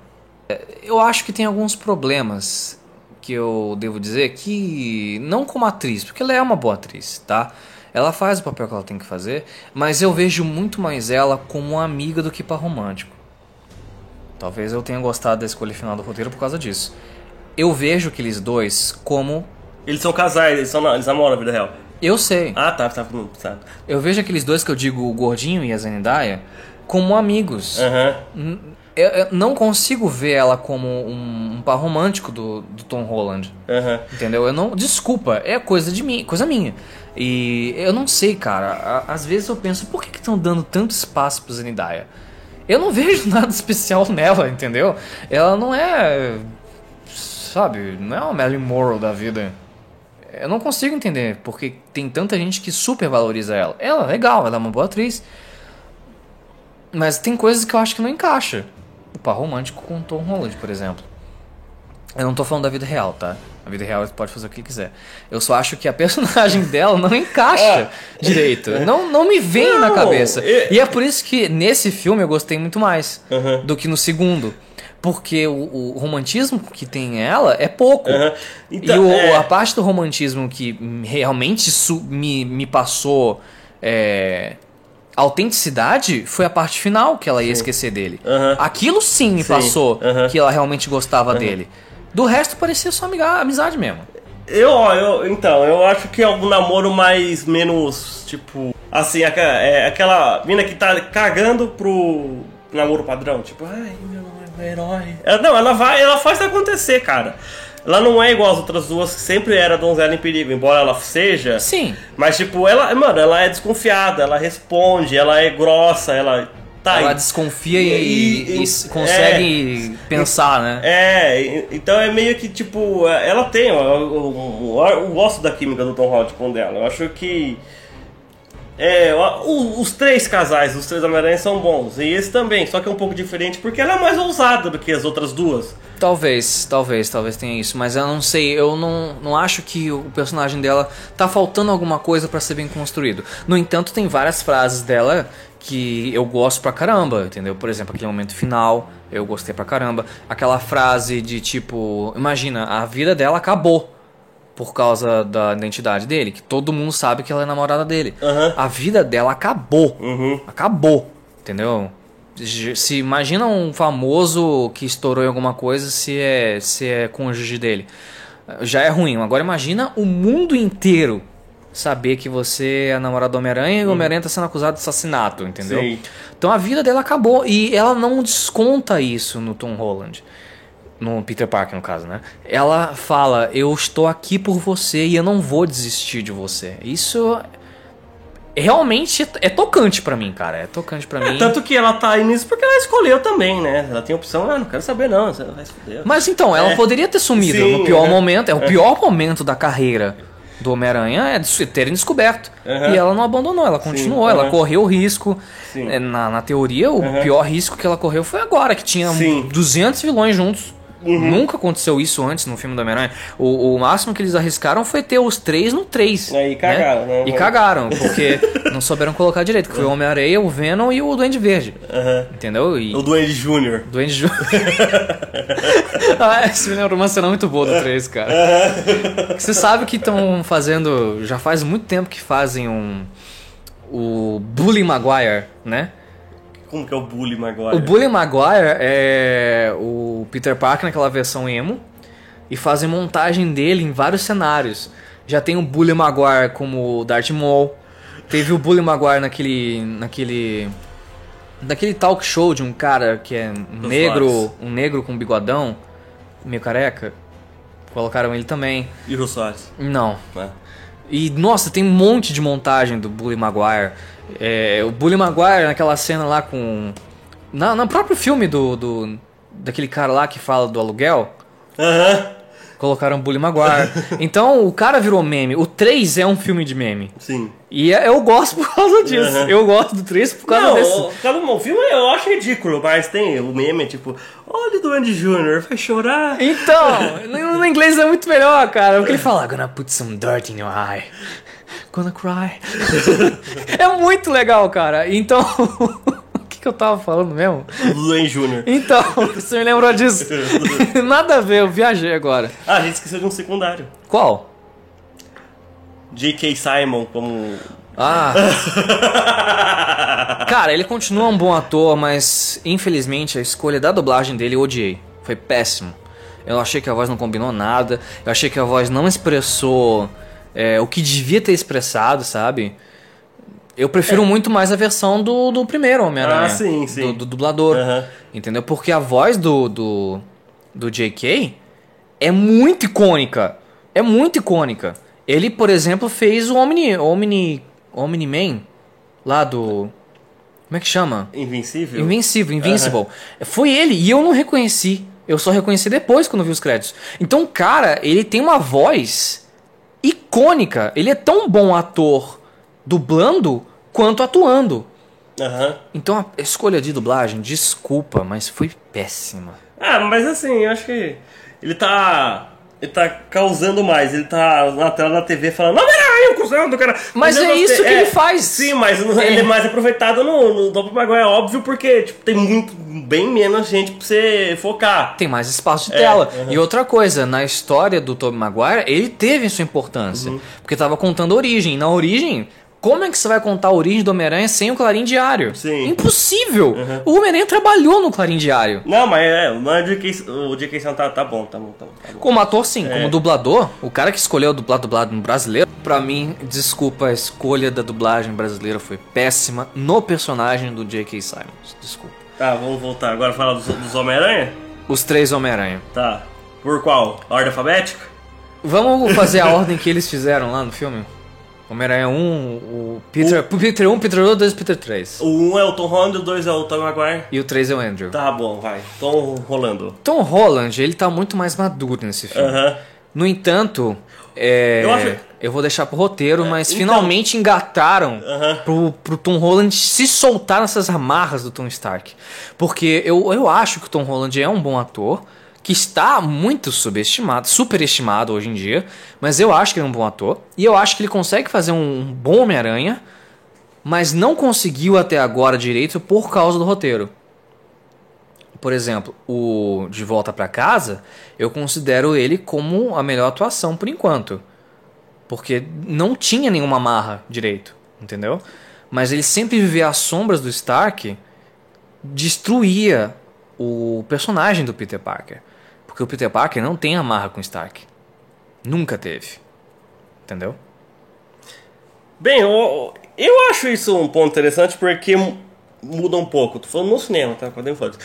é, eu acho que tem alguns problemas que eu devo dizer que não como atriz, porque ela é uma boa atriz, tá? Ela faz o papel que ela tem que fazer, mas eu vejo muito mais ela como uma amiga do que para romântico. Talvez eu tenha gostado da escolha final do roteiro por causa disso. Eu vejo aqueles dois como Eles são casais, eles, são, eles namoram na vida real. eu sei. Ah, tá, tá, tá. Eu vejo aqueles dois que eu digo, o gordinho e a Zendaya, como amigos. Aham. Eu, eu não consigo ver ela como um, um par romântico do, do Tom Holland. Aham. Entendeu? Eu não. Desculpa, é coisa de mim, coisa minha. E eu não sei, cara. às vezes eu penso, por que estão dando tanto espaço pro Zendaya? Eu não (laughs) vejo nada especial nela, entendeu? Ela não é. Sabe, não é uma Marilyn Monroe da vida. Eu não consigo entender porque tem tanta gente que super valoriza ela. Ela, legal, ela é uma boa atriz. Mas tem coisas que eu acho que não encaixa. O par romântico com o Tom Holland, por exemplo. Eu não tô falando da vida real, tá? A vida real você pode fazer o que quiser. Eu só acho que a personagem (laughs) dela não encaixa direito. Não, não me vem na Não, cabeça. eu- E é por isso que nesse filme eu gostei muito mais Uhum. do que no segundo. Porque o, o romantismo que tem ela é pouco. E Então, o- é. a parte do romantismo que realmente me, me passou é, autenticidade foi a parte final, que ela ia esquecer dele. Aham. Aquilo sim me Sim. passou Aham. que ela realmente gostava dele. Do resto parecia só amizade mesmo. Eu, ó, eu, então, eu acho que é um namoro mais, menos, tipo, assim, é, aquela mina que tá cagando pro namoro padrão, tipo, ai, meu, meu herói. Ela, não, ela vai, ela faz acontecer, cara. Ela não é igual as outras duas, que sempre era donzela em perigo, embora ela seja. Sim. Mas, tipo, ela, mano, ela é desconfiada, ela responde, ela é grossa, ela. Tá, ela e- desconfia e, e- e consegue pensar, né? É, então é meio que tipo, ela tem, eu, eu- eu- eu gosto da química do Tom Holland com dela. Eu acho que é, o- os três casais, os três Homem-Aranha são bons, e esse também, só que é um pouco diferente porque ela é mais ousada do que as outras duas. Talvez, talvez, talvez tenha isso, mas eu não sei, eu não, não acho que o personagem dela tá faltando alguma coisa pra ser bem construído. No entanto, tem várias frases dela que eu gosto pra caramba, entendeu? Por exemplo, aquele momento final, eu gostei pra caramba. Aquela frase de tipo, imagina, a vida dela acabou por causa da identidade dele, que todo mundo sabe que ela é namorada dele. Aham. A vida dela acabou. Uhum. Acabou, entendeu? Se imagina um famoso que estourou em alguma coisa se é se é cônjuge dele. Já é ruim. Agora imagina o mundo inteiro saber que você é namorado do Homem-Aranha e o Homem-Aranha tá sendo acusado de assassinato, entendeu? Sim. Então a vida dela acabou e ela não desconta isso no Tom Holland. No Peter Parker, no caso, né? Ela fala: Eu estou aqui por você e eu não vou desistir de você. Isso realmente é tocante pra mim, cara. É tocante pra mim. Tanto que ela tá aí nisso porque ela escolheu também, né? Ela tem opção, ah, não quero saber não, você vai se fuder. Mas então, ela É. poderia ter sumido Sim, no pior é. momento. É o pior momento da carreira do Homem-Aranha é terem descoberto. Aham. E ela não abandonou, ela continuou, ela aham. correu o risco. Sim. É, Na, na teoria, o Aham. pior risco que ela correu foi agora, que tinha Sim. 200 vilões juntos. Uhum. Nunca aconteceu isso antes no filme do Homem-Aranha. O, o máximo que eles arriscaram foi ter os três no 3. Aí cagaram, né? E cagaram, porque (laughs) não souberam colocar direito. Que foi o Homem-Aranha, o Venom e o Duende Verde. Aham. Entendeu? E... O Duende Júnior. Duende Júnior. (laughs) ah, isso me lembrou uma cena muito boa do 3, cara. Você sabe que estão fazendo. Já faz muito tempo que fazem um. O Bully Maguire, né? Como que é o Bully Maguire? O Bully Maguire é o Peter Parker naquela versão emo. E fazem montagem dele em vários cenários. Já tem o Bully Maguire como Darth Maul. Teve o Bully Maguire naquele. naquele. daquele talk show de um cara que é um Dos negro, Soares. um negro com bigodão, meio careca. Colocaram ele também. E o Soares. Não. Né? E nossa, tem um monte de montagem do Bully Maguire. É, o Bully Maguire naquela cena lá com. Na, no próprio filme do, do. daquele cara lá que fala do aluguel. Aham. Colocaram Bully Maguire. (laughs) então o cara virou meme. O 3 é um filme de meme. Sim. E é- eu gosto por causa disso. Uhum. Eu gosto do 3 por causa Não, desse. o, cada um filme eu acho ridículo, mas tem o meme, tipo, olha o Duende Jr., vai chorar. Então, (laughs) no, inglês é muito melhor, cara. Porque ele fala, gonna put some dirt in your eye. Gonna cry. (laughs) é muito legal, cara. Então, que, eu tava falando mesmo? O Duende Jr. Então, você me lembrou disso? (laughs) Nada a ver, eu viajei agora. Ah, a gente esqueceu de um secundário. Qual? J.K. Simon como... Ah. (laughs) Cara, ele continua um bom ator, mas infelizmente a escolha da dublagem dele eu odiei. Foi péssimo. Eu achei que a voz não combinou nada. Eu achei que a voz não expressou é, o que devia ter expressado, sabe? Eu prefiro muito mais a versão do, do primeiro Homem-Aranha. Ah, sim, sim. Do, do dublador. Aham. Entendeu? Porque a voz do, do, do JK é muito icônica. É muito icônica. Ele, por exemplo, fez o Omni, Omni, Omni-Man lá do... Como é que chama? Invencível? Invencível, Invincible. Foi ele e eu não reconheci. Eu só reconheci depois quando vi os créditos. Então, cara, ele tem uma voz icônica. Ele é tão bom ator dublando quanto atuando. Aham. Então a escolha de dublagem, desculpa, mas foi péssima. Ah, mas assim, eu acho que ele tá. Ele tá causando mais. Ele tá na tela da TV falando, não, peraí, o cuzão do cara. Mas é isso que ele faz. Sim, mas É. ele é mais aproveitado no, no Maguire, é óbvio, porque tipo, tem muito, bem menos gente pra você focar. Tem mais espaço de É, tela. uhum. E outra coisa, na história do Tobey Maguire, ele teve sua importância. Uhum. Porque tava contando a origem. Na origem, como é que você vai contar a origem do Homem-Aranha sem o Clarim Diário? Sim. Impossível! O Homem-Aranha trabalhou no Clarim Diário. Não, mas é, é o J.K. Tá, tá bom, tá bom, tá bom. Tá bom. Como ator, sim. É. Como dublador, o cara que escolheu dublar dublado no brasileiro, pra mim, desculpa, a escolha da dublagem brasileira foi péssima no personagem do J.K. Simons. Desculpa. Tá, vamos voltar. Agora falar dos, dos Homem-Aranha? Os três Homem-Aranha. Tá. Por qual? Ordem alfabética? Vamos fazer a ordem que eles fizeram lá no filme? Homem-Aranha 1, o Peter, o Peter 1, Peter 2, Peter 3. O 1 é o Tom Holland, o 2 é o Tom Maguire. E o 3 é o Andrew. Tá bom, vai. Tom rolando. Tom Holland, ele tá muito mais maduro nesse filme. Aham. No entanto, é, Eu eu, acho- vou deixar pro roteiro, mas então- finalmente engataram Aham. pro, pro Tom Holland se soltar nessas amarras do Tom Stark. Porque eu, eu acho que o Tom Holland é um bom ator, que está muito subestimado, superestimado hoje em dia, mas eu acho que ele é um bom ator, e eu acho que ele consegue fazer um bom Homem-Aranha, mas não conseguiu até agora direito por causa do roteiro. Por exemplo, o De Volta pra Casa, eu considero ele como a melhor atuação por enquanto. Porque não tinha nenhuma amarra direito, entendeu? Mas ele sempre viver às sombras do Stark destruía o personagem do Peter Parker. Porque o Peter Parker não tem amarra com Stark. Nunca teve. Entendeu? Bem, eu, eu acho isso um ponto interessante porque mu- muda um pouco. Tô falando no cinema, tá? Quadrinho foda.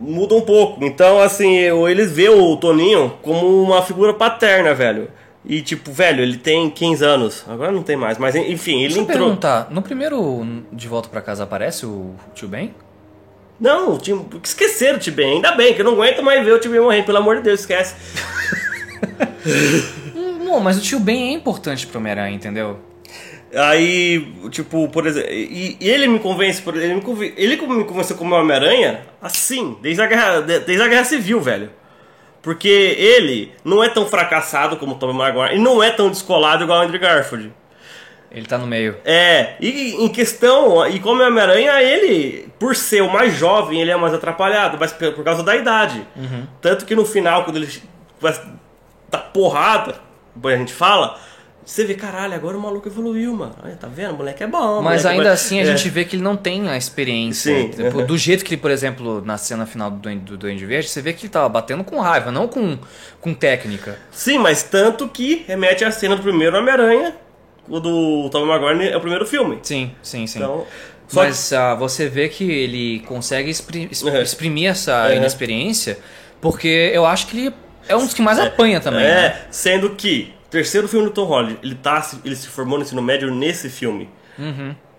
Muda um pouco. Então, assim, eu- eles vê o Toninho como uma figura paterna, velho. E, tipo, velho, ele tem 15 anos. Agora não tem mais. Mas, enfim, ele Deixa eu entrou. perguntar, no primeiro De Volta pra Casa aparece o Tio Ben? Não, o time, esqueceram o Tibem. Ainda bem, que eu não aguento mais ver o Tibem morrer. Pelo amor de Deus, esquece. (laughs) Não, mas o Tio Ben é importante pro Homem-Aranha, entendeu? Aí, tipo, por exemplo, e, e ele me convence, por ele me, conven- ele me convenceu como Homem-Aranha assim, desde a, guerra, de- desde a Guerra Civil, velho. Porque ele não é tão fracassado como o Tobey Maguire e não é tão descolado igual o Andrew Garfield. Ele tá no meio. É, e em questão, e como é Homem-Aranha, ele, por ser o mais jovem, ele é mais atrapalhado, mas por causa da idade. Tanto que no final, quando ele vai dar porrada, a gente fala, você vê, caralho, agora o maluco evoluiu, mano. Olha, tá vendo? O moleque é bom. Mas moleque ainda vai- assim a é. gente vê que ele não tem a experiência. Sim, Tipo, uhum. Do jeito que ele, por exemplo, na cena final do Duende, do Duende Verde, você vê que ele tava batendo com raiva, não com, com técnica. Sim, mas tanto que remete à cena do primeiro Homem-Aranha, o do Tom Maguire é o primeiro filme. Sim, sim, sim. Então, só que- Mas ah, você vê que ele consegue expri- es- Uhum. exprimir essa Uhum. inexperiência, porque eu acho que ele é um dos que mais apanha também. é, né? sendo que terceiro filme do Tom Holland, ele, tá, se- ele se formou no ensino médio nesse filme.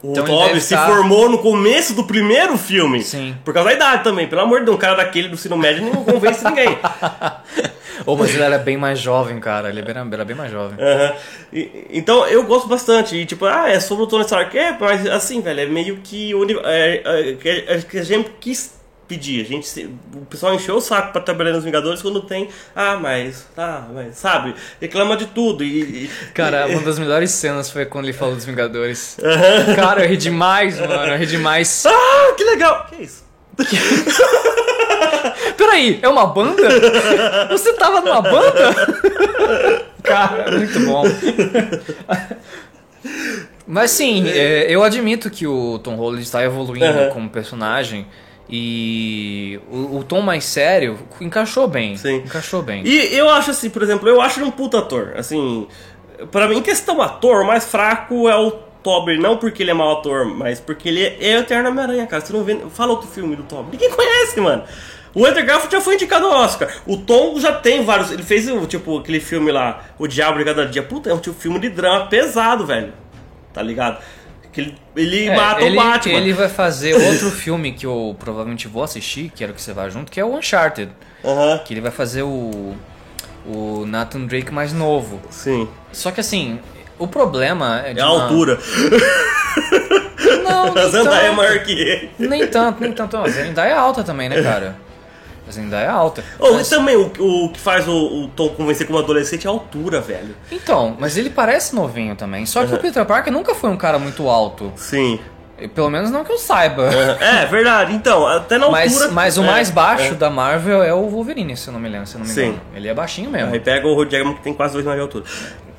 O Então Holland se tá- formou no começo do primeiro filme. Sim. Por causa da idade também. Pelo amor de Deus, um cara daquele do ensino médio não convence ninguém. (laughs) Ou mas ele era bem mais jovem, cara. Ele era, era bem mais jovem. Aham. E- então eu gosto bastante. E tipo, ah, é sobre o Tony Stark. É, mas assim, velho, é meio que o uni- é, é, que a- gente quis pedir. A gente, o pessoal encheu o saco pra trabalhar nos Vingadores quando tem. Ah, mas. Ah, mas. Sabe? Reclama de tudo. E, e- Cara, e- uma das melhores cenas foi quando ele falou dos Vingadores. Cara, eu ri demais, mano. Eu ri demais. Ah, que legal! Que isso? (laughs) Peraí, é uma banda? Você tava numa banda? Cara, muito bom. Mas sim, é, eu admito que o Tom Holland está evoluindo Aham. como personagem. E o, o tom mais sério encaixou bem. Sim. Encaixou bem. E eu acho assim, por exemplo, eu acho ele um puta ator. Assim, para mim, em questão ator, o mais fraco é o Tobey. Não porque ele é mau ator, mas porque ele é o Eterno Homem-Aranha, cara. Você não vê. Fala outro filme do Tobey. Ninguém conhece, mano. O Andrew Garfield já foi indicado ao Oscar. O Tom já tem vários. Ele fez, tipo, aquele filme lá, O Diabo de Cada Dia. Puta, é um tipo, filme de drama pesado, velho. Tá ligado? Que ele, ele É, mata ele, o Batman. ele vai fazer outro filme que eu provavelmente vou assistir, quero que você vá junto, que é o Uncharted. Aham, Que ele vai fazer o, o Nathan Drake mais novo. sim. Só que assim, o problema é de É a uma- altura. Não, A (laughs) nem Zendaya é maior que ele. Nem tanto, nem tanto. A Zendaya é alta também, né, cara? A Zendaya é alta. Oh, Mas- e também o, o que faz o, o Tom convencer como adolescente é a altura, velho. Então, mas ele parece novinho também. Só que o Peter Parker nunca foi um cara muito alto. Sim. Pelo menos não que eu saiba. É, (laughs) verdade. Então, até na altura. Mas, mas o é, mais baixo é. da Marvel é o Wolverine, se eu não me lembro. Se não me Sim. engano. Ele é baixinho mesmo. Aí pega o Hugh Jackman que tem quase dois metros de altura.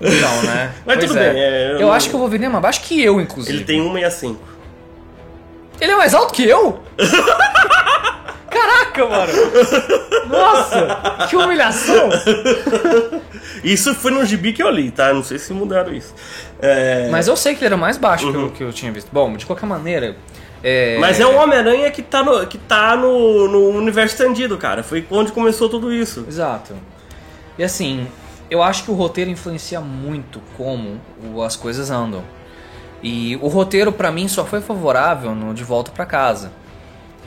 Então, né? (laughs) Mas Pois tudo é. bem, é, eu eu não- acho que o Wolverine é mais baixo que eu, inclusive. Ele tem 1,65. Ele é mais alto que eu? (laughs) Caraca, mano! Nossa! Que humilhação! Isso foi no gibi que eu li, tá? Não sei se mudaram isso. É, Mas eu sei que ele era mais baixo que, Uhum. eu, que eu tinha visto. Bom, de qualquer maneira. É... Mas é um Homem-Aranha que tá, no, que tá no, no universo estendido, cara. Foi onde começou tudo isso. Exato. E assim, eu acho que o roteiro influencia muito como o- as coisas andam. E o roteiro pra mim só foi favorável no De Volta pra Casa.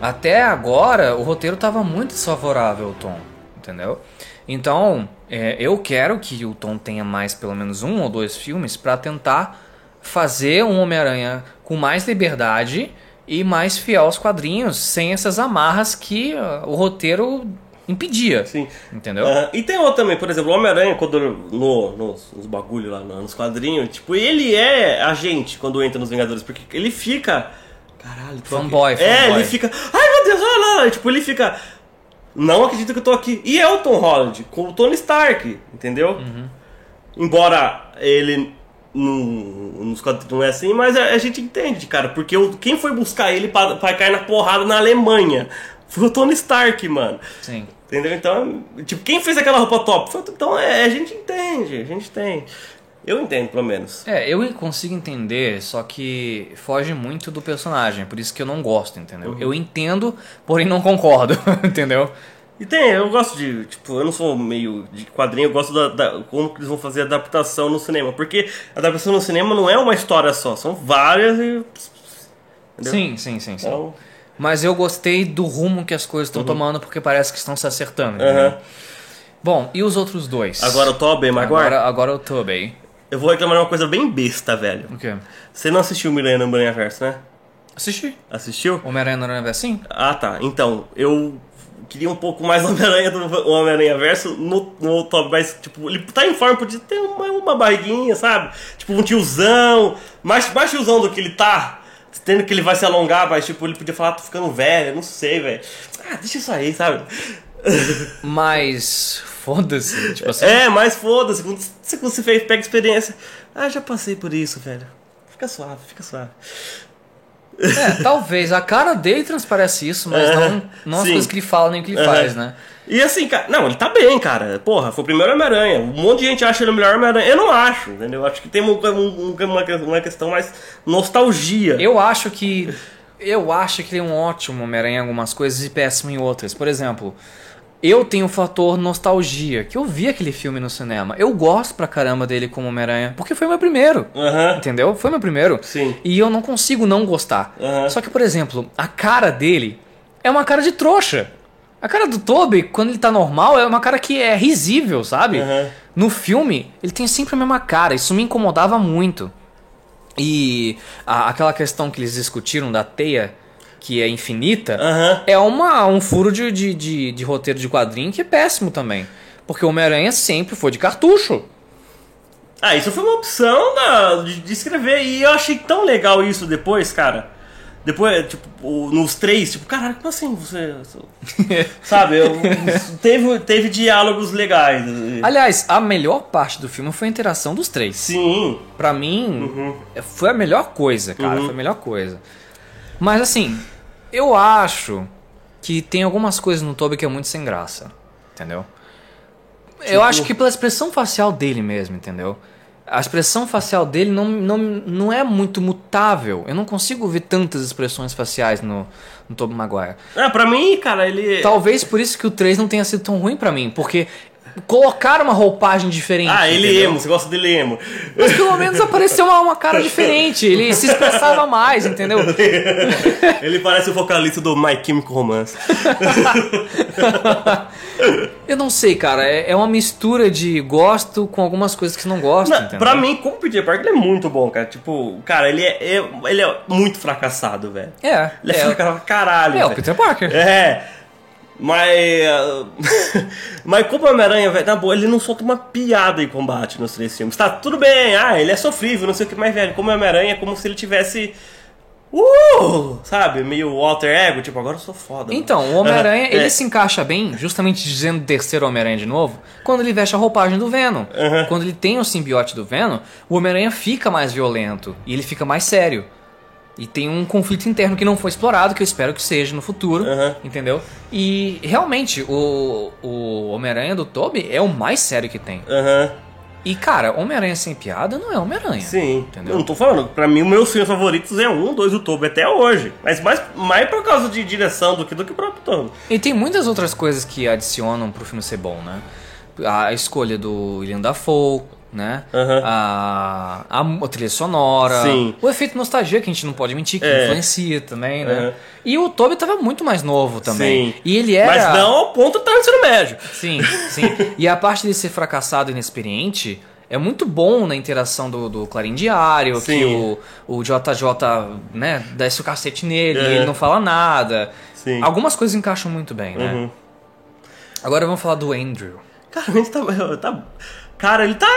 Até agora o roteiro tava muito desfavorável ao Tom, entendeu? Então, é, eu quero que o Tom tenha mais pelo menos um ou dois filmes pra tentar fazer um Homem-Aranha com mais liberdade e mais fiel aos quadrinhos, sem essas amarras que ah, o roteiro impedia. Sim. Entendeu? Ah, e tem outro também, por exemplo, o Homem-Aranha, quando no, nos, nos bagulho lá, no- nos quadrinhos, tipo, ele é agente quando entra nos Vingadores, porque ele fica. Caralho, tô Fanboy, aqui. É, fanboy. ele fica. Ai meu Deus, olha lá! Tipo, ele fica. Não acredito que eu tô aqui. E é o Tom Holland, com o Tony Stark, entendeu? Uhum. Embora ele. Não, nos quadrinhos não é assim, mas a, a gente entende, cara, porque o, quem foi buscar ele pra, pra cair na porrada na Alemanha foi o Tony Stark, mano. Sim. Entendeu? Então, tipo, quem fez aquela roupa top? Foi- Então, é, a gente entende, a gente tem. Eu entendo, pelo menos. É, eu consigo entender, só que foge muito do personagem, por isso que eu não gosto, entendeu? Eu entendo, porém não concordo, (laughs) entendeu? E tem, eu gosto de, tipo, eu não sou meio de quadrinho, eu gosto da, da- como eles vão fazer a adaptação no cinema. Porque a adaptação no cinema não é uma história só, são várias e. Sim, sim, sim, sim. Então, Mas eu gostei do rumo que as coisas estão tomando, porque parece que estão se acertando. Aham. Bom, e os outros dois? agora o Tobey Maguire, agora, agora o Tobey. Eu vou reclamar de uma coisa bem besta, velho. O quê? Você não assistiu Miranha no Miranha Verso, né? Assisti. Assistiu? Homem-Aranha não era assim? Ah, tá. Então, eu queria um pouco mais (laughs) Homem-Aranha do Homem-Aranha Verso no, no top, mas, tipo, ele tá em forma, podia ter uma, uma barriguinha, sabe? Tipo, um tiozão, mais, mais tiozão do que ele tá. Tendo que ele vai se alongar, mas, tipo, ele podia falar, tô ficando velho, não sei, velho. Ah, deixa isso aí, sabe? Mas foda-se, tipo assim. É, mas foda-se, quando você, quando você fez, pega experiência. Ah, já passei por isso, velho. Fica suave, fica suave. É, talvez. A cara dele transparece isso, mas não, não as sim. coisas que ele fala nem o que ele faz, né? E assim, cara, não, ele tá bem, cara. Porra, foi o primeiro Homem-Aranha. Um monte de gente acha ele o melhor Homem-Aranha. Eu não acho, entendeu? Eu acho que tem um- um- uma, uma questão mais nostalgia. Eu acho que. Eu acho que ele é um ótimo Homem-Aranha em algumas coisas e péssimo em outras. Por exemplo, eu tenho o fator nostalgia, que eu vi aquele filme no cinema. Eu gosto pra caramba dele como Homem-Aranha, porque foi meu primeiro. Entendeu? Foi meu primeiro. Sim. E eu não consigo não gostar. Só que, por exemplo, a cara dele é uma cara de trouxa. A cara do Toby, quando ele tá normal, é uma cara que é risível, sabe? No filme, ele tem sempre a mesma cara. Isso me incomodava muito. E a- aquela questão que eles discutiram da teia, que é infinita, Aham. é uma, um furo de, de, de, de roteiro de quadrinho que é péssimo também. Porque o Homem-Aranha sempre foi de cartucho. Ah, isso foi uma opção da, de, de escrever. E eu achei tão legal isso depois, cara. Depois, tipo, o- nos três, tipo, caralho, como assim você. (laughs) Sabe, eu, teve, teve diálogos legais. Aliás, a melhor parte do filme foi a interação dos três. Sim. Pra mim, foi a melhor coisa, cara. Foi a melhor coisa. Mas assim, eu acho que tem algumas coisas no Toby que é muito sem graça. Entendeu? Eu acho que pela expressão facial dele mesmo, entendeu? A expressão facial dele não, não, não é muito mutável. Eu não consigo ver tantas expressões faciais no, no Tobey Maguire. É, pra mim, cara, ele. Talvez por isso que o 3 não tenha sido tão ruim pra mim, porque colocaram uma roupagem diferente. Ah, ele entendeu? emo, você gosta dele emo. Mas pelo menos apareceu uma, uma cara diferente. Ele se expressava mais, entendeu? (laughs) ele parece o vocalista do My Chemical Romance. (laughs) Eu não sei, cara. É, é uma mistura de gosto com algumas coisas que não gosto, Não, entendeu? pra mim, como Peter Parker, ele é muito bom, cara. Tipo, cara, ele é, é- ele é muito fracassado, velho. É, Ele é, é, fracassado pra caralho. é o velho. Peter Parker. É. Mas. ah, (laughs) mas como o Homem-Aranha, velho, na boa, ele não solta uma piada em combate nos três filmes. Tá, tudo bem, ah, ele é sofrível, não sei o que mais, velho. Como o Homem-Aranha é como se ele tivesse. Uh! Sabe? Meio alter ego, tipo, agora eu sou foda. mano. Então, o Homem-Aranha, Aham, ele é. se encaixa bem, justamente dizendo terceiro Homem-Aranha de novo, quando ele veste a roupagem do Venom. Aham. Quando ele tem o simbiote do Venom, o Homem-Aranha fica mais violento e ele fica mais sério. E tem um conflito interno que não foi explorado, que eu espero que seja no futuro, Aham. entendeu? E realmente, o, o Homem-Aranha do Tobey é o mais sério que tem. Aham. E cara, Homem-Aranha sem piada não é Homem-Aranha. Sim. Entendeu? Eu não tô falando. Pra mim, os meus filmes favoritos é um, dois do Toby até hoje. Mas mais, mais por causa de direção do que do que o próprio Toby. E tem muitas outras coisas que adicionam pro filme ser bom, né? A escolha do William Dafoe, né? Aham. A, a, a trilha sonora. Sim. O efeito nostalgia, que a gente não pode mentir, que É. influencia também, né? Aham. E o Toby tava muito mais novo também. Sim. E ele era... Mas não ao ponto de estar no ensino médio. Sim, sim. e a parte de ser fracassado e inexperiente é muito bom na interação do, do Clarim Diário, que Sim. o, o JJ, né, desce o cacete nele, É. e ele não fala nada. Sim. Algumas coisas encaixam muito bem, né? Uhum. Agora vamos falar do Andrew. Cara, ele tá, (laughs) tá. Cara, ele tá.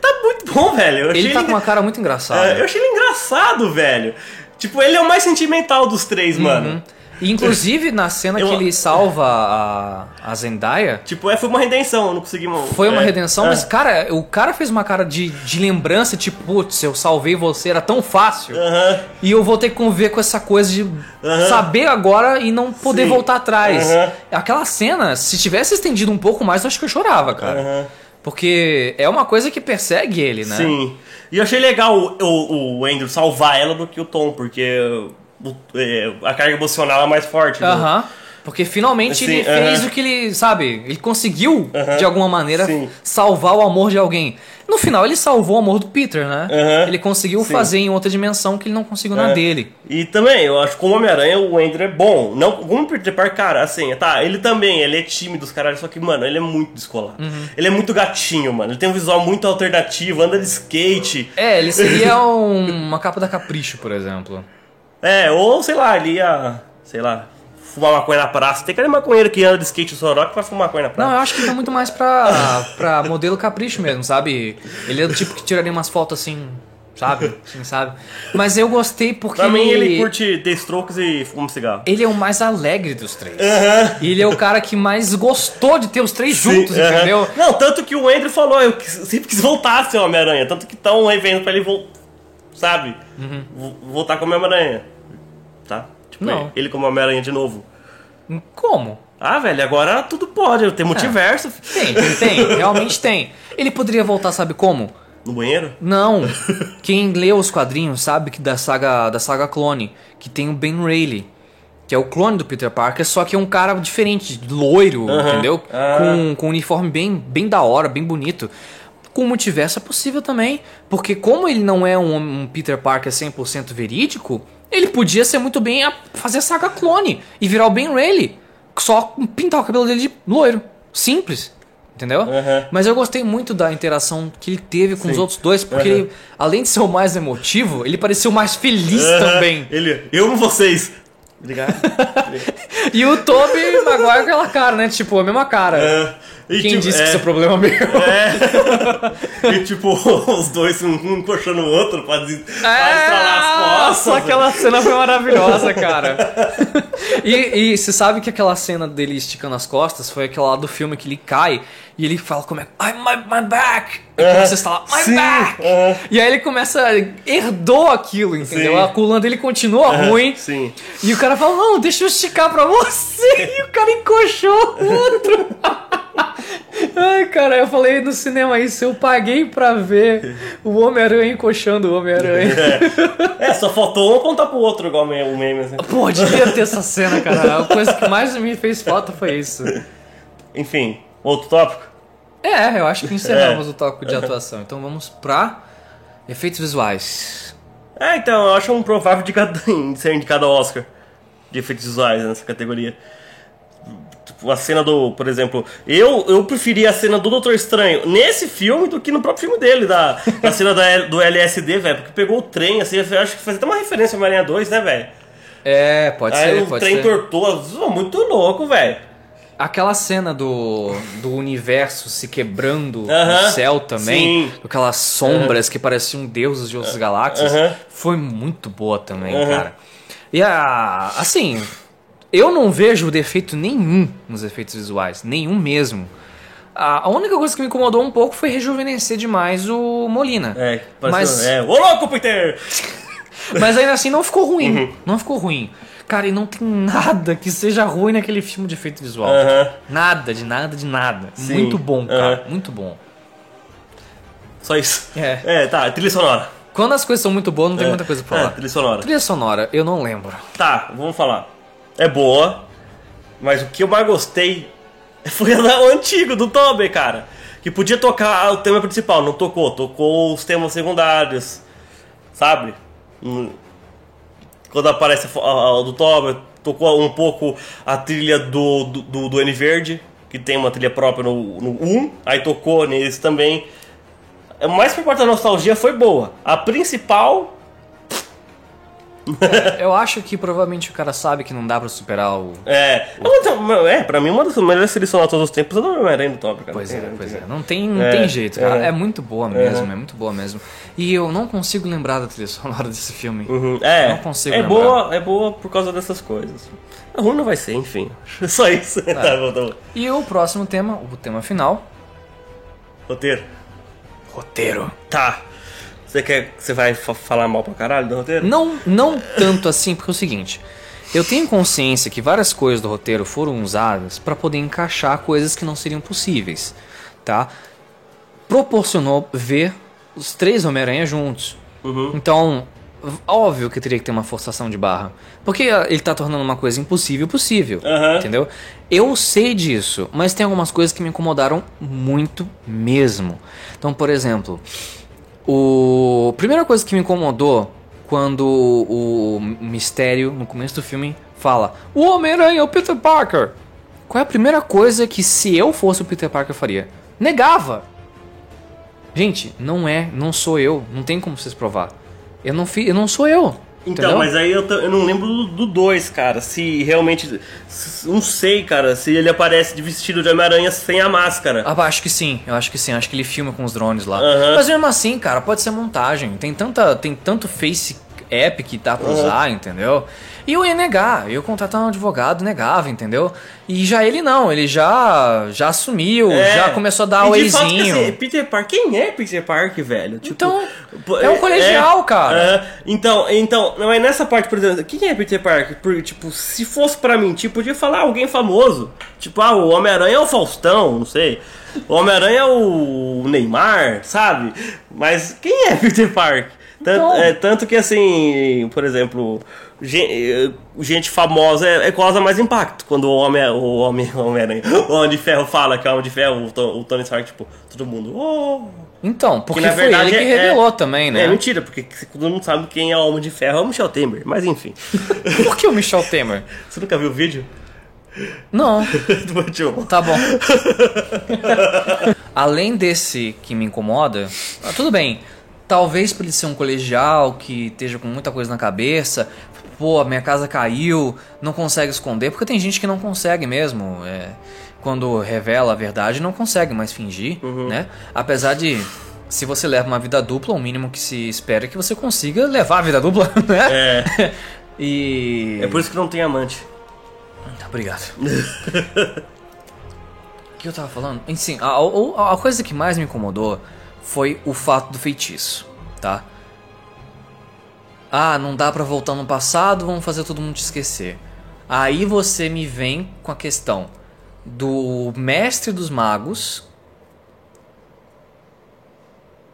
Tá muito (laughs) bom, velho. Ele tá com uma cara muito engraçada. É, eu achei ele engraçado, velho. Tipo, ele é o mais sentimental dos três, mano. Uhum. E, inclusive, na cena Eu- que ele salva a, a Zendaya, Tipo, é, foi uma redenção, eu não consegui. foi uma é, redenção, é. mas, cara, o cara fez uma cara de, de lembrança, tipo, putz, eu salvei você, era tão fácil. Aham. E eu vou ter que conviver com essa coisa de Aham. saber agora e não poder Sim. voltar atrás. Aham. Aquela cena, se tivesse estendido um pouco mais, eu acho que eu chorava, cara. Porque é uma coisa que persegue ele, né? Sim. E eu achei legal o, o, o Andrew salvar ela do que o Tom, porque o- é, a carga emocional é mais forte. né? Aham. Porque finalmente Sim, ele fez aham. o que ele, sabe, ele conseguiu, Aham. de alguma maneira, Sim. salvar o amor de alguém. No final, ele salvou o amor do Peter, né? Aham. Ele conseguiu Sim. fazer em outra dimensão que ele não conseguiu na É. dele. E também, eu acho que como Homem-Aranha, o Andrew é bom. Não, como Peter Parker, cara, assim, tá, ele também, ele é tímido, os caras, só que, mano, ele é muito descolado. Uhum. Ele é muito gatinho, mano. Ele tem um visual muito alternativo, anda de skate. É, ele (laughs) seria um- uma capa da Capricho, por exemplo. É, ou sei lá, ele ia, sei lá, fumar maconha na praça. Tem aquele maconheiro que anda de skate Soró que vai fumar maconha na Não, praça. eu acho que tá muito mais pra, (laughs) pra modelo capricho mesmo, sabe? Ele é do tipo que tiraria umas fotos assim, sabe? Assim, sabe? Mas eu gostei porque. Pra mim, ele curte The Strokes e fuma um cigarro. Ele é o mais alegre dos três. E ele é o cara que mais gostou de ter os três Sim, juntos, aham. entendeu? Não, tanto que o Andrew falou, eu sempre quis voltar a ser Homem-Aranha. Tanto que estão aí vendo pra ele voltar, sabe? Uhum. Vo- Voltar como Homem-Aranha. tá? Tipo, Não. ele como Homem-Aranha de novo. Como? Ah, velho, agora tudo pode, tem multiverso. Tem, tem, tem. (laughs) Realmente tem. Ele poderia voltar, sabe como? No banheiro? Não. (laughs) Quem lê os quadrinhos sabe que da saga da saga clone, que tem o Ben Reilly, que é o clone do Peter Parker, só que é um cara diferente, loiro, entendeu? Ah. Com, com um uniforme bem, bem da hora, bem bonito. Com o multiverso é possível também, porque como ele não é um, um Peter Parker 100% verídico, ele podia ser muito bem a fazer a saga clone e virar o Ben Reilly, só pintar o cabelo dele de loiro, simples. Entendeu? Aham. Mas eu gostei muito da interação que ele teve com os Sim. outros dois, porque Aham. ele, além de ser o mais emotivo, ele pareceu mais feliz também. Ele, eu amo vocês. Obrigado. (laughs) E o Toby Maguire com aquela cara, né? Tipo, a mesma cara. É, e Quem tipo, disse é, que isso é problema meu? É. (laughs) e tipo, (laughs) os dois, um, puxando o outro pra, des- estralar as costas. É, Nossa, aquela cena foi maravilhosa, cara. (laughs) e, e você sabe que aquela cena dele esticando as costas foi aquela lá do filme que ele cai e ele fala como é I'm my, my back. E Aham. começa a falar my Sim, back. aham. E aí ele começa, herdou aquilo, entendeu? Sim. A coluna dele continua ruim. Sim. E o cara fala, não, deixa eu esticar pra você. E o cara encoxou o outro. Ai, cara, eu falei no cinema isso, eu paguei pra ver o Homem-Aranha encoxando o Homem-Aranha. É, só faltou um apontar pro outro, igual o meme, assim. Pô, devia ter essa cena, cara. A coisa que mais me fez falta foi isso. Enfim, outro tópico? É, eu acho que encerramos É. o tópico de atuação. Então vamos pra efeitos visuais. É, então, eu acho um provável indicado, de (laughs) ser indicado ao Oscar de efeitos visuais nessa categoria. A cena do, por exemplo, eu, eu preferia a cena do Doutor Estranho nesse filme do que no próprio filme dele, da, da cena da, do LSD, velho, porque pegou o trem, assim, eu acho que faz até uma referência ao Homem-Aranha 2, né, velho? É, pode Aí ser, o pode trem ser. tortou, muito louco, velho. Aquela cena do, do universo se quebrando Aham, no céu também, sim. aquelas sombras que pareciam deuses de outras galáxias, Aham. foi muito boa também, cara. E a, assim, eu não vejo defeito nenhum nos efeitos visuais, nenhum mesmo. A, única coisa que me incomodou um pouco foi rejuvenescer demais o Molina. É, Mas- é, ô louco, Peter! (laughs) Mas ainda assim não ficou ruim. Uhum. Não ficou ruim. Cara, e não tem nada que seja ruim naquele filme de efeito visual. Aham. Nada, de nada, de nada. Sim. Muito bom, cara. Aham. Muito bom. Só isso. É. É, tá, trilha sonora. Quando as coisas são muito boas, não tem É, muita coisa pra é, falar. trilha sonora. Trilha sonora, eu não lembro. Tá, vamos falar. É boa, mas o que eu mais gostei foi o antigo, do Toby, cara. Que podia tocar o tema principal, não tocou. Tocou os temas secundários, sabe? Hum. Quando aparece a do Toby, tocou um pouco a trilha do, do, do, do N Verde, que tem uma trilha própria no, no 1. Aí tocou nesse também. É, Mais por parte da nostalgia foi boa. A principal (laughs) Eu acho que provavelmente o cara sabe que não dá pra superar o. É, é, pra mim uma das melhores selecionadas de todos os tempos é do Homem-Aranha do Top, cara. Pois é, pois é. Não tem, não É, tem jeito, cara. é. É muito boa mesmo, é muito boa mesmo. E eu não consigo lembrar da trilha sonora (laughs) desse filme. Uhum, É, Não consigo é lembrar. boa, é boa por causa dessas coisas. A ruim não vai ser, enfim. (laughs) Só isso. É. tá bom, tá bom. E o próximo tema, o tema final. Roteiro. Roteiro. Tá. Você quer. Você vai fa- falar mal pra caralho do roteiro? Não, não tanto assim, porque é o seguinte. Eu tenho consciência que várias coisas do roteiro foram usadas para poder encaixar coisas que não seriam possíveis, tá? Proporcionou ver os três Homem-Aranha juntos. Uhum. Então, óbvio que teria que ter uma forçação de barra. Porque ah, ele tá tornando uma coisa impossível possível. Aham. Entendeu? Eu sei disso, mas tem algumas coisas que me incomodaram muito mesmo. Então, por exemplo, o primeira coisa que me incomodou quando o mistério no começo do filme fala: "O Homem-Aranha é o Peter Parker". Qual é a primeira coisa que se eu fosse o Peter Parker faria? Negava. Gente, não é, não sou eu, não tem como vocês provar. Eu não fi, eu não sou eu. Então, entendeu? mas aí eu, eu não lembro do 2, cara. Se realmente. s- Não sei, cara. Se ele aparece de vestido de Homem-Aranha sem a máscara. Ah, acho que sim, eu acho que sim, acho que ele filma com os drones lá. Mas mesmo assim, cara, pode ser montagem. Tem tanta, tem tanto face app que dá pra usar, entendeu? E eu ia negar, eu ia contratar um advogado, negava, entendeu? E já ele não, ele já já assumiu, É. já começou a dar o eizinho. assim, Peter Park, quem é Peter Park, velho? Tipo, Então, é um colegial, cara. é. então, então, não é nessa parte, por exemplo, quem é Peter Park? Por, tipo, se fosse pra mim, tipo, podia falar alguém famoso. Tipo, ah, o Homem-Aranha é o Faustão, não sei. O Homem-Aranha é o Neymar, sabe? Mas quem é Peter Park? Tanto, é, tanto que, assim, por exemplo, gen- gente famosa é, é causa mais impacto. Quando o Homem, o Homem, o Homem-Aranha, o Homem de Ferro fala que é o Homem de Ferro, o, o Tony Stark, tipo, todo mundo, oh! Então, porque Que, na foi verdade, ele que é- revelou também, né? É mentira, porque todo mundo sabe quem é o Homem de Ferro é o Michel Temer. Mas enfim. (laughs) Por que o Michel Temer? Você nunca viu o vídeo? Não, (laughs) tá bom. (laughs) Além desse que me incomoda, ah, tudo bem. Talvez por ele ser um colegial que esteja com muita coisa na cabeça, pô, a minha casa caiu, não consegue esconder, porque tem gente que não consegue mesmo. é, quando revela a verdade, não consegue mais fingir, né? Apesar de. Se você leva uma vida dupla, o mínimo que se espera é que você consiga levar a vida dupla, (laughs) né? É. E. É por isso que não tem amante. Tá, Obrigado. (laughs) O que eu tava falando? Sim, a, a- a coisa que mais me incomodou foi o fato do feitiço, tá? Ah, não dá pra voltar no passado, vamos fazer todo mundo te esquecer. Aí você me vem com a questão do mestre dos magos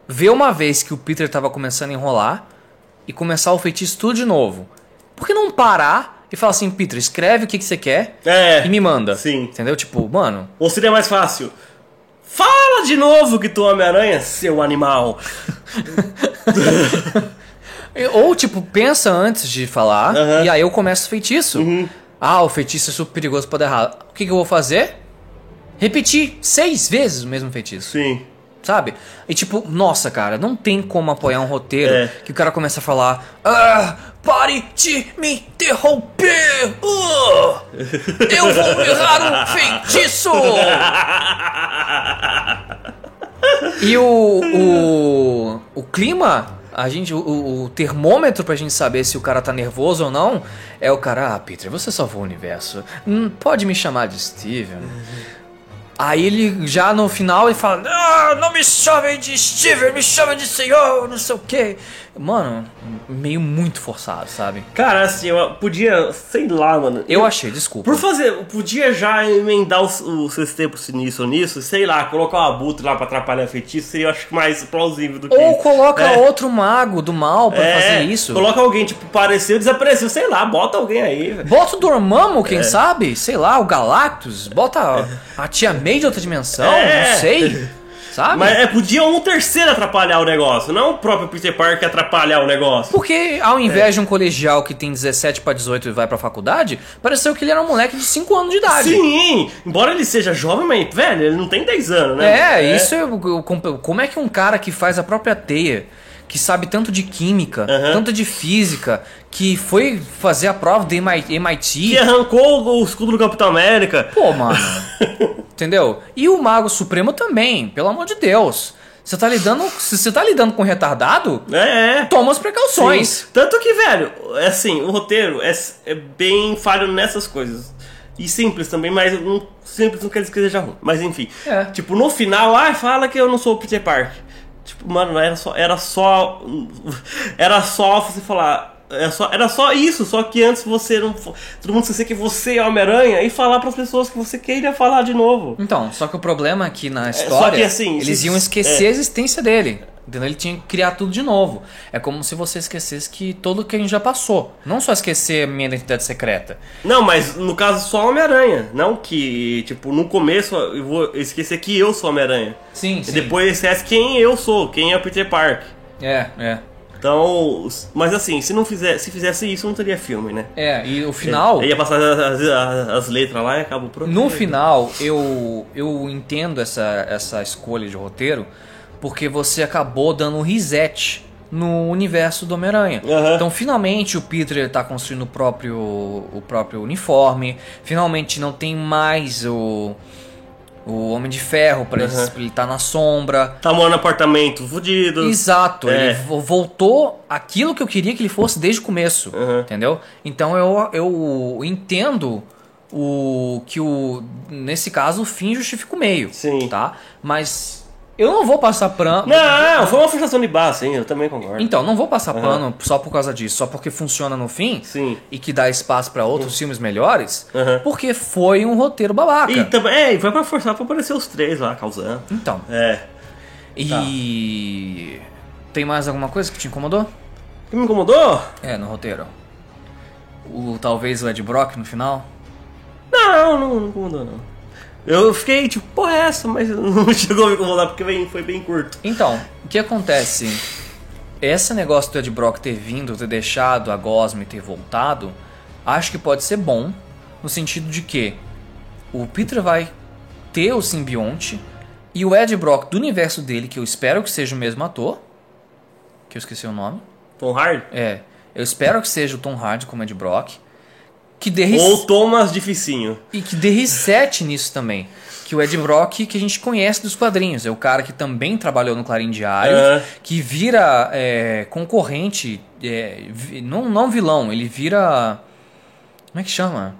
ver uma vez que o Peter tava começando a enrolar e começar o feitiço tudo de novo. Por que não parar e falar assim, Peter, escreve o que, que você quer É. e me manda? Sim. Entendeu? Tipo, mano, Ou seria mais fácil? Fala de novo que tu é Homem-Aranha, seu animal. (laughs) Ou, tipo, pensa antes de falar. Uhum. e aí eu começo o feitiço. Ah, o feitiço é super perigoso pra dar errado. O que, que eu vou fazer? Repetir seis vezes o mesmo feitiço, Sim. sabe? E tipo, nossa, cara, não tem como apoiar um roteiro É. que o cara começa a falar Ah, pare de me interromper! Ah, eu vou errar o feitiço! (laughs) E o, o, o clima, a gente, o, o termômetro pra gente saber se o cara tá nervoso ou não, é o cara, ah, Peter, você salvou o universo. Hum, pode me chamar de Steven. Aí ele já no final ele fala, ah, não me chamem de Steven, me chamem de Senhor, não sei o que. Mano, meio muito forçado, sabe? Cara, assim, eu podia, sei lá, mano. Eu achei, desculpa. Por fazer, podia já emendar os, os seus tempos nisso ou nisso, sei lá, colocar uma abutre lá pra atrapalhar feitiço, seria eu acho que mais plausível do que. Ou coloca É. outro mago do mal pra É, fazer isso. Coloca alguém, tipo, apareceu, desapareceu, sei lá, bota alguém aí, velho. Bota o Dormammu, É. quem sabe? Sei lá, o Galactus. Bota a, a tia May de outra dimensão, É. não sei. (laughs) Sabe? Mas é, podia um terceiro atrapalhar o negócio, não o próprio Peter Parker atrapalhar o negócio. Porque ao invés de um colegial que tem 17 pra 18 e vai pra faculdade, pareceu que ele era um moleque de 5 anos de idade. Sim, embora ele seja jovem, mas, velho, ele não tem 10 anos, né? É, isso é, o- o- como é que um cara que faz a própria teia, que sabe tanto de química, tanto de física, que foi fazer a prova do MIT, Que arrancou o escudo do Capitão América. Pô, mano. (laughs) Entendeu? E o Mago Supremo também, pelo amor de Deus. Você tá lidando. Se você tá lidando com retardado, É, é. toma as precauções. Sim. Tanto que, velho, é assim, o roteiro é, é bem falho nessas coisas. E simples também, mas não, simples não quer dizer que seja ruim. Mas enfim. É. Tipo, no final, ah, fala que eu não sou o Peter Parker. Tipo, mano, era só. Era só. (laughs) Era só você falar. Era só, era só isso, só que antes você não. Todo mundo esquecer que você é Homem-Aranha e falar pras pessoas que você queria falar de novo. Então, só que o problema é que na só história que, assim, eles se- iam esquecer é. a existência dele. Entendeu? Ele tinha que criar tudo de novo. É como se você esquecesse que tudo que a gente já passou. Não só esquecer a minha identidade secreta. Não, mas no caso só Homem-Aranha. Não que, tipo, no começo eu vou esquecer que eu sou Homem-Aranha. Sim, E depois esquece quem eu sou, quem é o Peter Parker. É, é. Então, mas assim, se não fizer, se fizesse isso, não teria filme, né? É, e o final. Aí ia passar as, as- as letras lá e acaba o produto. No final, eu, eu entendo essa, essa escolha de roteiro porque você acabou dando um reset no universo do Homem-Aranha. Aham. Então, finalmente, o Peter está construindo o próprio, o próprio uniforme. Finalmente, não tem mais o, O Homem de Ferro, pra ele, Uhum. pra ele tá na sombra. Tá morando no apartamento fudido. Exato, É. ele vo- voltou aquilo que eu queria que ele fosse desde o começo, Uhum. entendeu? Então eu, eu entendo o que o nesse caso o fim justifica o meio, Sim. tá? Mas eu não vou passar pano. Não, foi uma forçação de barra, sim, eu também concordo. Então, não vou passar Uhum. pano só por causa disso, só porque funciona no fim Sim. e que dá espaço pra outros filmes melhores, Uhum. porque foi um roteiro babaca. E também, é, e foi pra forçar pra aparecer os três lá, causando. Então, É. e tem mais alguma coisa que te incomodou? Que me incomodou? É, no roteiro. O talvez o Ed Brock no final? Não, não, não incomodou, não. Eu fiquei tipo, pô, é essa, mas (laughs) não chegou a me incomodar porque foi bem curto. Então, o que acontece? Esse negócio do Ed Brock ter vindo, ter deixado a Gosma e ter voltado, acho que pode ser bom, no sentido de que o Peter vai ter o simbionte e o Ed Brock do universo dele, que eu espero que seja o mesmo ator, que eu esqueci o nome. Tom Hardy? É, eu espero que seja o Tom Hardy como Ed Brock, que dê Ou Thomas Dificinho. e que dê reset nisso também. Que o Ed Brock, que a gente conhece dos quadrinhos, é o cara que também trabalhou no Clarim Diário, É. que vira é, concorrente, é, não, não vilão, ele vira. Como é que chama?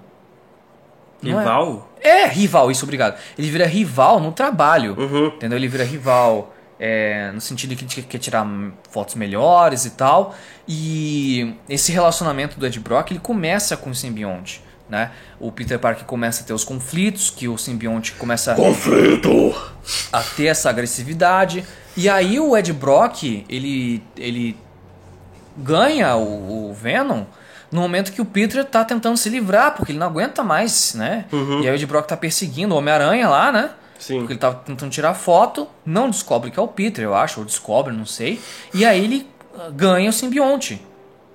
Não é- Rival? É, rival, isso, obrigado. Ele vira rival no trabalho, Uhum. entendeu? Ele vira rival é, no sentido que ele quer tirar fotos melhores e tal. E esse relacionamento do Ed Brock, ele começa com o simbionte, né? O Peter Parker começa a ter os conflitos, que o simbionte começa Conflito! a ter essa agressividade. E aí o Ed Brock, ele, ele ganha o, o Venom no momento que o Peter tá tentando se livrar, porque ele não aguenta mais, né? E aí o Ed Brock tá perseguindo o Homem-Aranha lá, né? Sim. Porque ele tava tentando tirar foto, não descobre que é o Peter, eu acho, ou descobre, não sei. E aí ele ah, ganha o simbionte.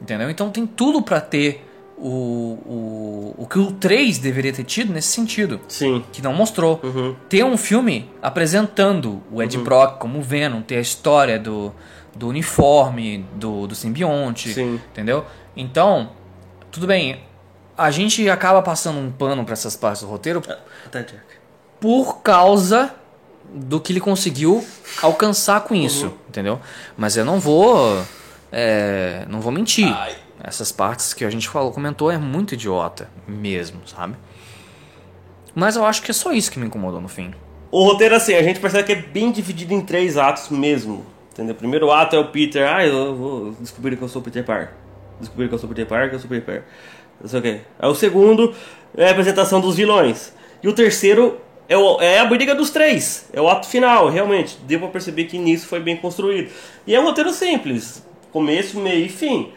Entendeu? Então tem tudo pra ter o, o, o que o 3 deveria ter tido nesse sentido Sim. que não mostrou. Uhum. Ter um filme apresentando o Ed Brock como Venom, ter a história do, do uniforme, do, do simbionte, Sim. entendeu? Então, tudo bem, a gente acaba passando um pano pra essas partes do roteiro Até, Jack. Por causa do que ele conseguiu alcançar com isso, entendeu? Mas eu não vou, é, não vou mentir. Ai. Essas partes que a gente falou, comentou é muito idiota mesmo, sabe? Mas eu acho que é só isso que me incomodou no fim. O roteiro, assim, a gente percebe que é bem dividido em três atos mesmo. Entendeu? O primeiro ato é o Peter, ah, eu vou descobrir que eu sou o Peter Parker. Descobrir que eu sou o Peter Parker, que eu sou o Peter Parker. Não sei o quê. Aí o segundo é a apresentação dos vilões. E o terceiro é, o- é a briga dos três. É o ato final, realmente. Deu pra perceber que nisso foi bem construído. E é um roteiro simples. Começo, meio e fim.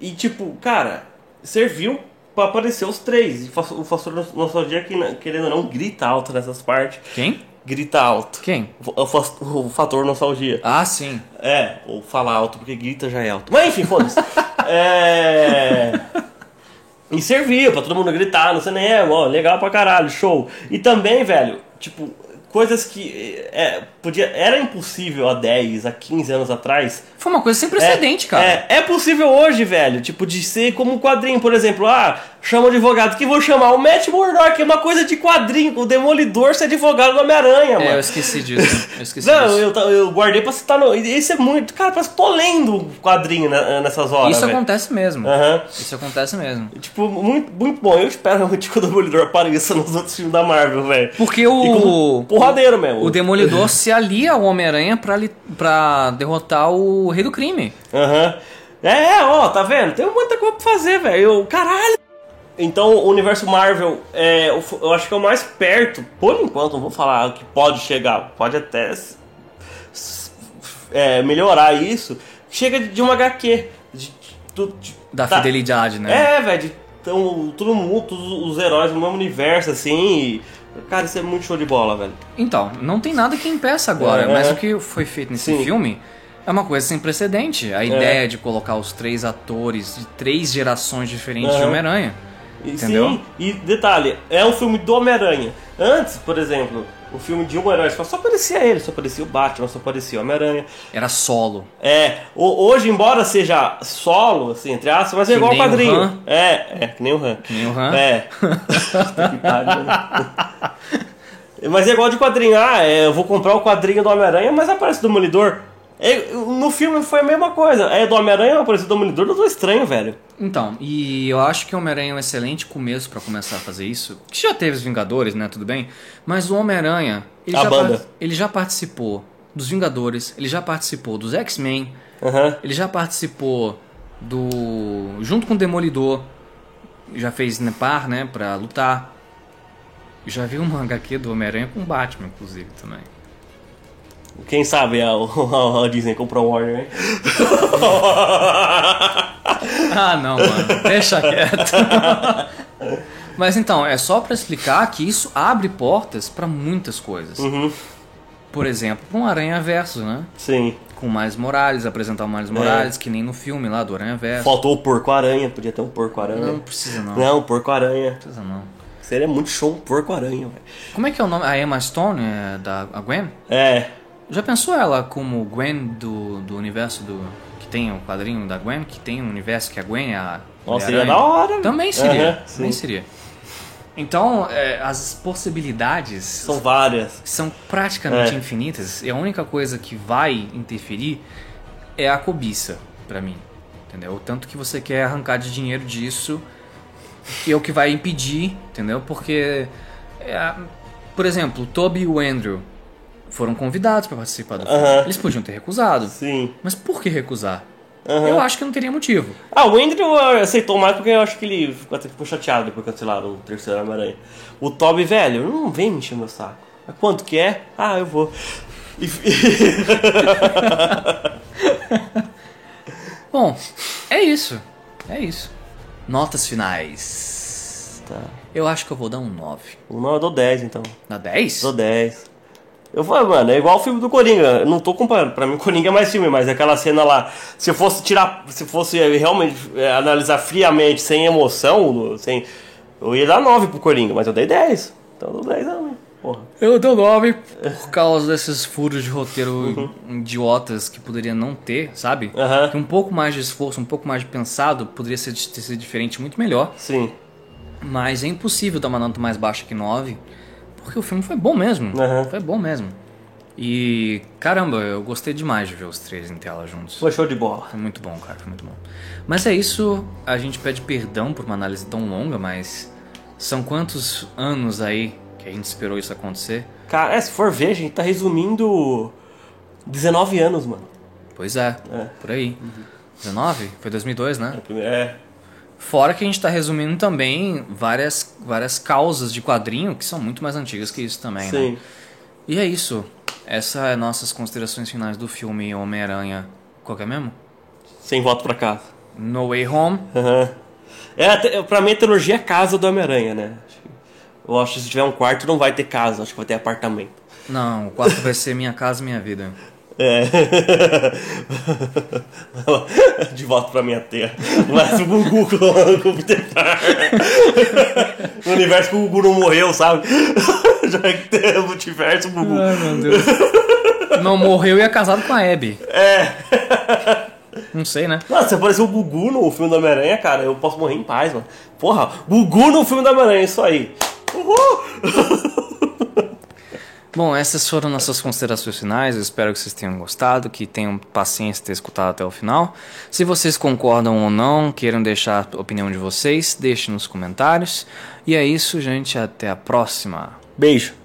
E tipo, cara, serviu pra aparecer os três. E o Fator Nostalgia, que, querendo ou não, grita alto nessas partes. Quem? Grita alto. Quem? O, fa- o fator nostalgia. Ah, sim. É, ou fala alto, porque grita já é alto. Mas enfim, foda-se. (laughs) é. E serviu pra todo mundo gritar no cinema, ó, legal pra caralho, show. E também, velho, tipo, coisas que é, podia, era impossível há 10, há 15 anos atrás. Foi uma coisa sem precedente, cara. É, é possível hoje, velho, tipo, de ser como um quadrinho, por exemplo, ah, chama o advogado, que vou chamar o Matt Murdock, é uma coisa de quadrinho, o Demolidor ser advogado do Homem-Aranha, É, mano. eu esqueci disso. Eu (laughs) esqueci Não, disso. eu, eu guardei pra citar no. Isso é muito. Cara, parece que tô lendo o quadrinho nessas horas. Isso velho. acontece mesmo. Aham. Isso acontece mesmo. Tipo, muito, muito bom. Eu espero realmente que o Demolidor apareça nos outros filmes da Marvel, velho. Porque o. porradeiro mesmo. O Demolidor se alia ao Homem-Aranha pra, li- pra derrotar o Rei do Crime. Aham. É, ó, tá vendo? Tem muita coisa pra fazer, velho. Caralho! Então, o universo Marvel, é, eu acho que é o mais perto, por enquanto, não vou falar que pode chegar, pode até é, melhorar isso. Chega de, uma HQ. De, de- de- Da tá- fidelidade, né? É, velho, de tão, todo mundo, todos os heróis no mesmo universo, assim. e- cara, isso é muito show de bola, velho. Então, não tem nada que impeça agora, É, mas é. o que foi feito nesse Sim. filme é uma coisa sem precedente. É. A ideia de colocar os três atores de três gerações diferentes de. Homem-Aranha. Entendeu? Sim, e detalhe, é um filme do Homem-Aranha. Antes, por exemplo, o filme de um herói só, só aparecia ele, só aparecia o Batman, só aparecia o Homem-Aranha. Era solo. É, ho- hoje, embora seja solo, assim, entre aspas, mas é Que igual o quadrinho. Han. É, é, que nem o Han. Que nem o Han. É. (laughs) Mas é igual de quadrinho. Ah, é, eu vou comprar o quadrinho do Homem-Aranha, mas aparece o Demolidor. É, no filme foi a mesma coisa. É do Homem-Aranha, aparece o Demolidor, eu tô estranho, velho. Então, e eu acho que o Homem-Aranha é um excelente começo pra começar a fazer isso. Que já teve os Vingadores, né? Tudo bem. Mas o Homem-Aranha, ele, A já banda. ele já participou dos Vingadores, ele já participou dos X-Men, Aham. ele já participou do. junto com o Demolidor. Já fez Nepar, né? Pra lutar. Já vi (laughs) uma HQ do Homem-Aranha com Batman, inclusive, também. Quem sabe a, (laughs) a Disney comprou o Warner, hein? (laughs) Ah, não, mano. Deixa quieto. (laughs) Mas então, é só pra explicar que isso abre portas pra muitas coisas. Uhum. Por exemplo, pra um Aranha Verso, né? Sim. Com Miles Morales, apresentar o Miles Morales, que nem no filme lá do Aranha Verso. Faltou o porco-aranha, podia ter um porco-aranha. Não precisa não. Não, porco-aranha. precisa não. Seria muito show um porco-aranha, velho. Como é que é o nome? A Emma Stone, é, da a Gwen? É. Já pensou ela como Gwen do, do universo do. Que tem o quadrinho da Gwen? Que tem um universo que a Gwen é a. Nossa, seria da hora. Também seria. Aham, também seria. Então, é, as possibilidades São várias. são praticamente É. infinitas e a única coisa que vai interferir é a cobiça pra mim, entendeu? O tanto que você quer arrancar de dinheiro disso que é o que vai impedir, entendeu? Porque, é, por exemplo, o Toby e o Andrew foram convidados pra participar do filme. Aham. Eles podiam ter recusado, Sim. mas por que recusar? Aham. Eu acho que não teria motivo. Ah, o Andrew ah, aceitou mais porque eu acho que ele ficou até ficou chateado depois que cancelaram o terceiro Homem-Aranha. O Toby, velho, não vem me encher meu saco. Mas quanto que é? Ah, eu vou. E- (laughs) Bom, é isso. É isso. Notas finais. tá. Eu acho que eu vou dar um 9. Não, eu dou 10 então. Na 10? Dou 10. Eu falo, mano, é igual o filme do Coringa. Eu não tô comparando. Pra mim, Coringa é mais filme, mas aquela cena lá. Se eu fosse tirar. Se fosse realmente eh, analisar friamente, sem emoção, sem. Eu ia dar 9 pro Coringa, mas eu dei 10. Então eu dou 10 também. Porra. Eu dou 9 (laughs) por causa desses furos de roteiro idiotas que poderia não ter, sabe? Aham. Que um pouco mais de esforço, um pouco mais de pensado, poderia ser, ter sido diferente muito melhor. Sim. Mas é impossível dar uma nota mais baixa que 9, porque o filme foi bom mesmo. Aham. Foi bom mesmo. E caramba, eu gostei demais de ver os três em tela juntos. Foi show de bola. Foi muito bom, cara, foi muito bom. Mas é isso, a gente pede perdão por uma análise tão longa, mas são quantos anos aí que a gente esperou isso acontecer? Cara, é, se for ver, a gente tá resumindo 19 anos, mano. Pois é, É. por aí. 19? Foi 2002, né? É. Fora que a gente tá resumindo também várias, várias causas de quadrinho que são muito mais antigas que isso também, né? Sim. E é isso. Essa é nossas considerações finais do filme Homem-Aranha. Qual que é mesmo? Sem voto pra casa. No Way Home. Aham. É, pra mim a trilogia é casa do Homem-Aranha, né? Eu acho que se tiver um quarto não vai ter casa, acho que vai ter apartamento. Não, o quarto vai ser Minha Casa Minha Vida. (laughs) É. (laughs) De volta pra minha terra. Mas o Gugu com, o Peter Parker. No universo que o Gugu não morreu, sabe? (laughs) Já que tem o multiverso, o Gugu. Ai, meu Deus. Não morreu e é casado com a Abby. É. Não sei, né? Nossa, se aparecer o Gugu no filme do Homem-Aranha, cara, eu posso morrer em paz, mano. Porra, Gugu no filme do Homem-Aranha, isso aí. Uhul! (laughs) Bom, essas foram nossas considerações finais. Eu espero que vocês tenham gostado, que tenham paciência de ter escutado até o final. Se vocês concordam ou não, queiram deixar a opinião de vocês, deixem nos comentários. E é isso, gente. Até a próxima. Beijo.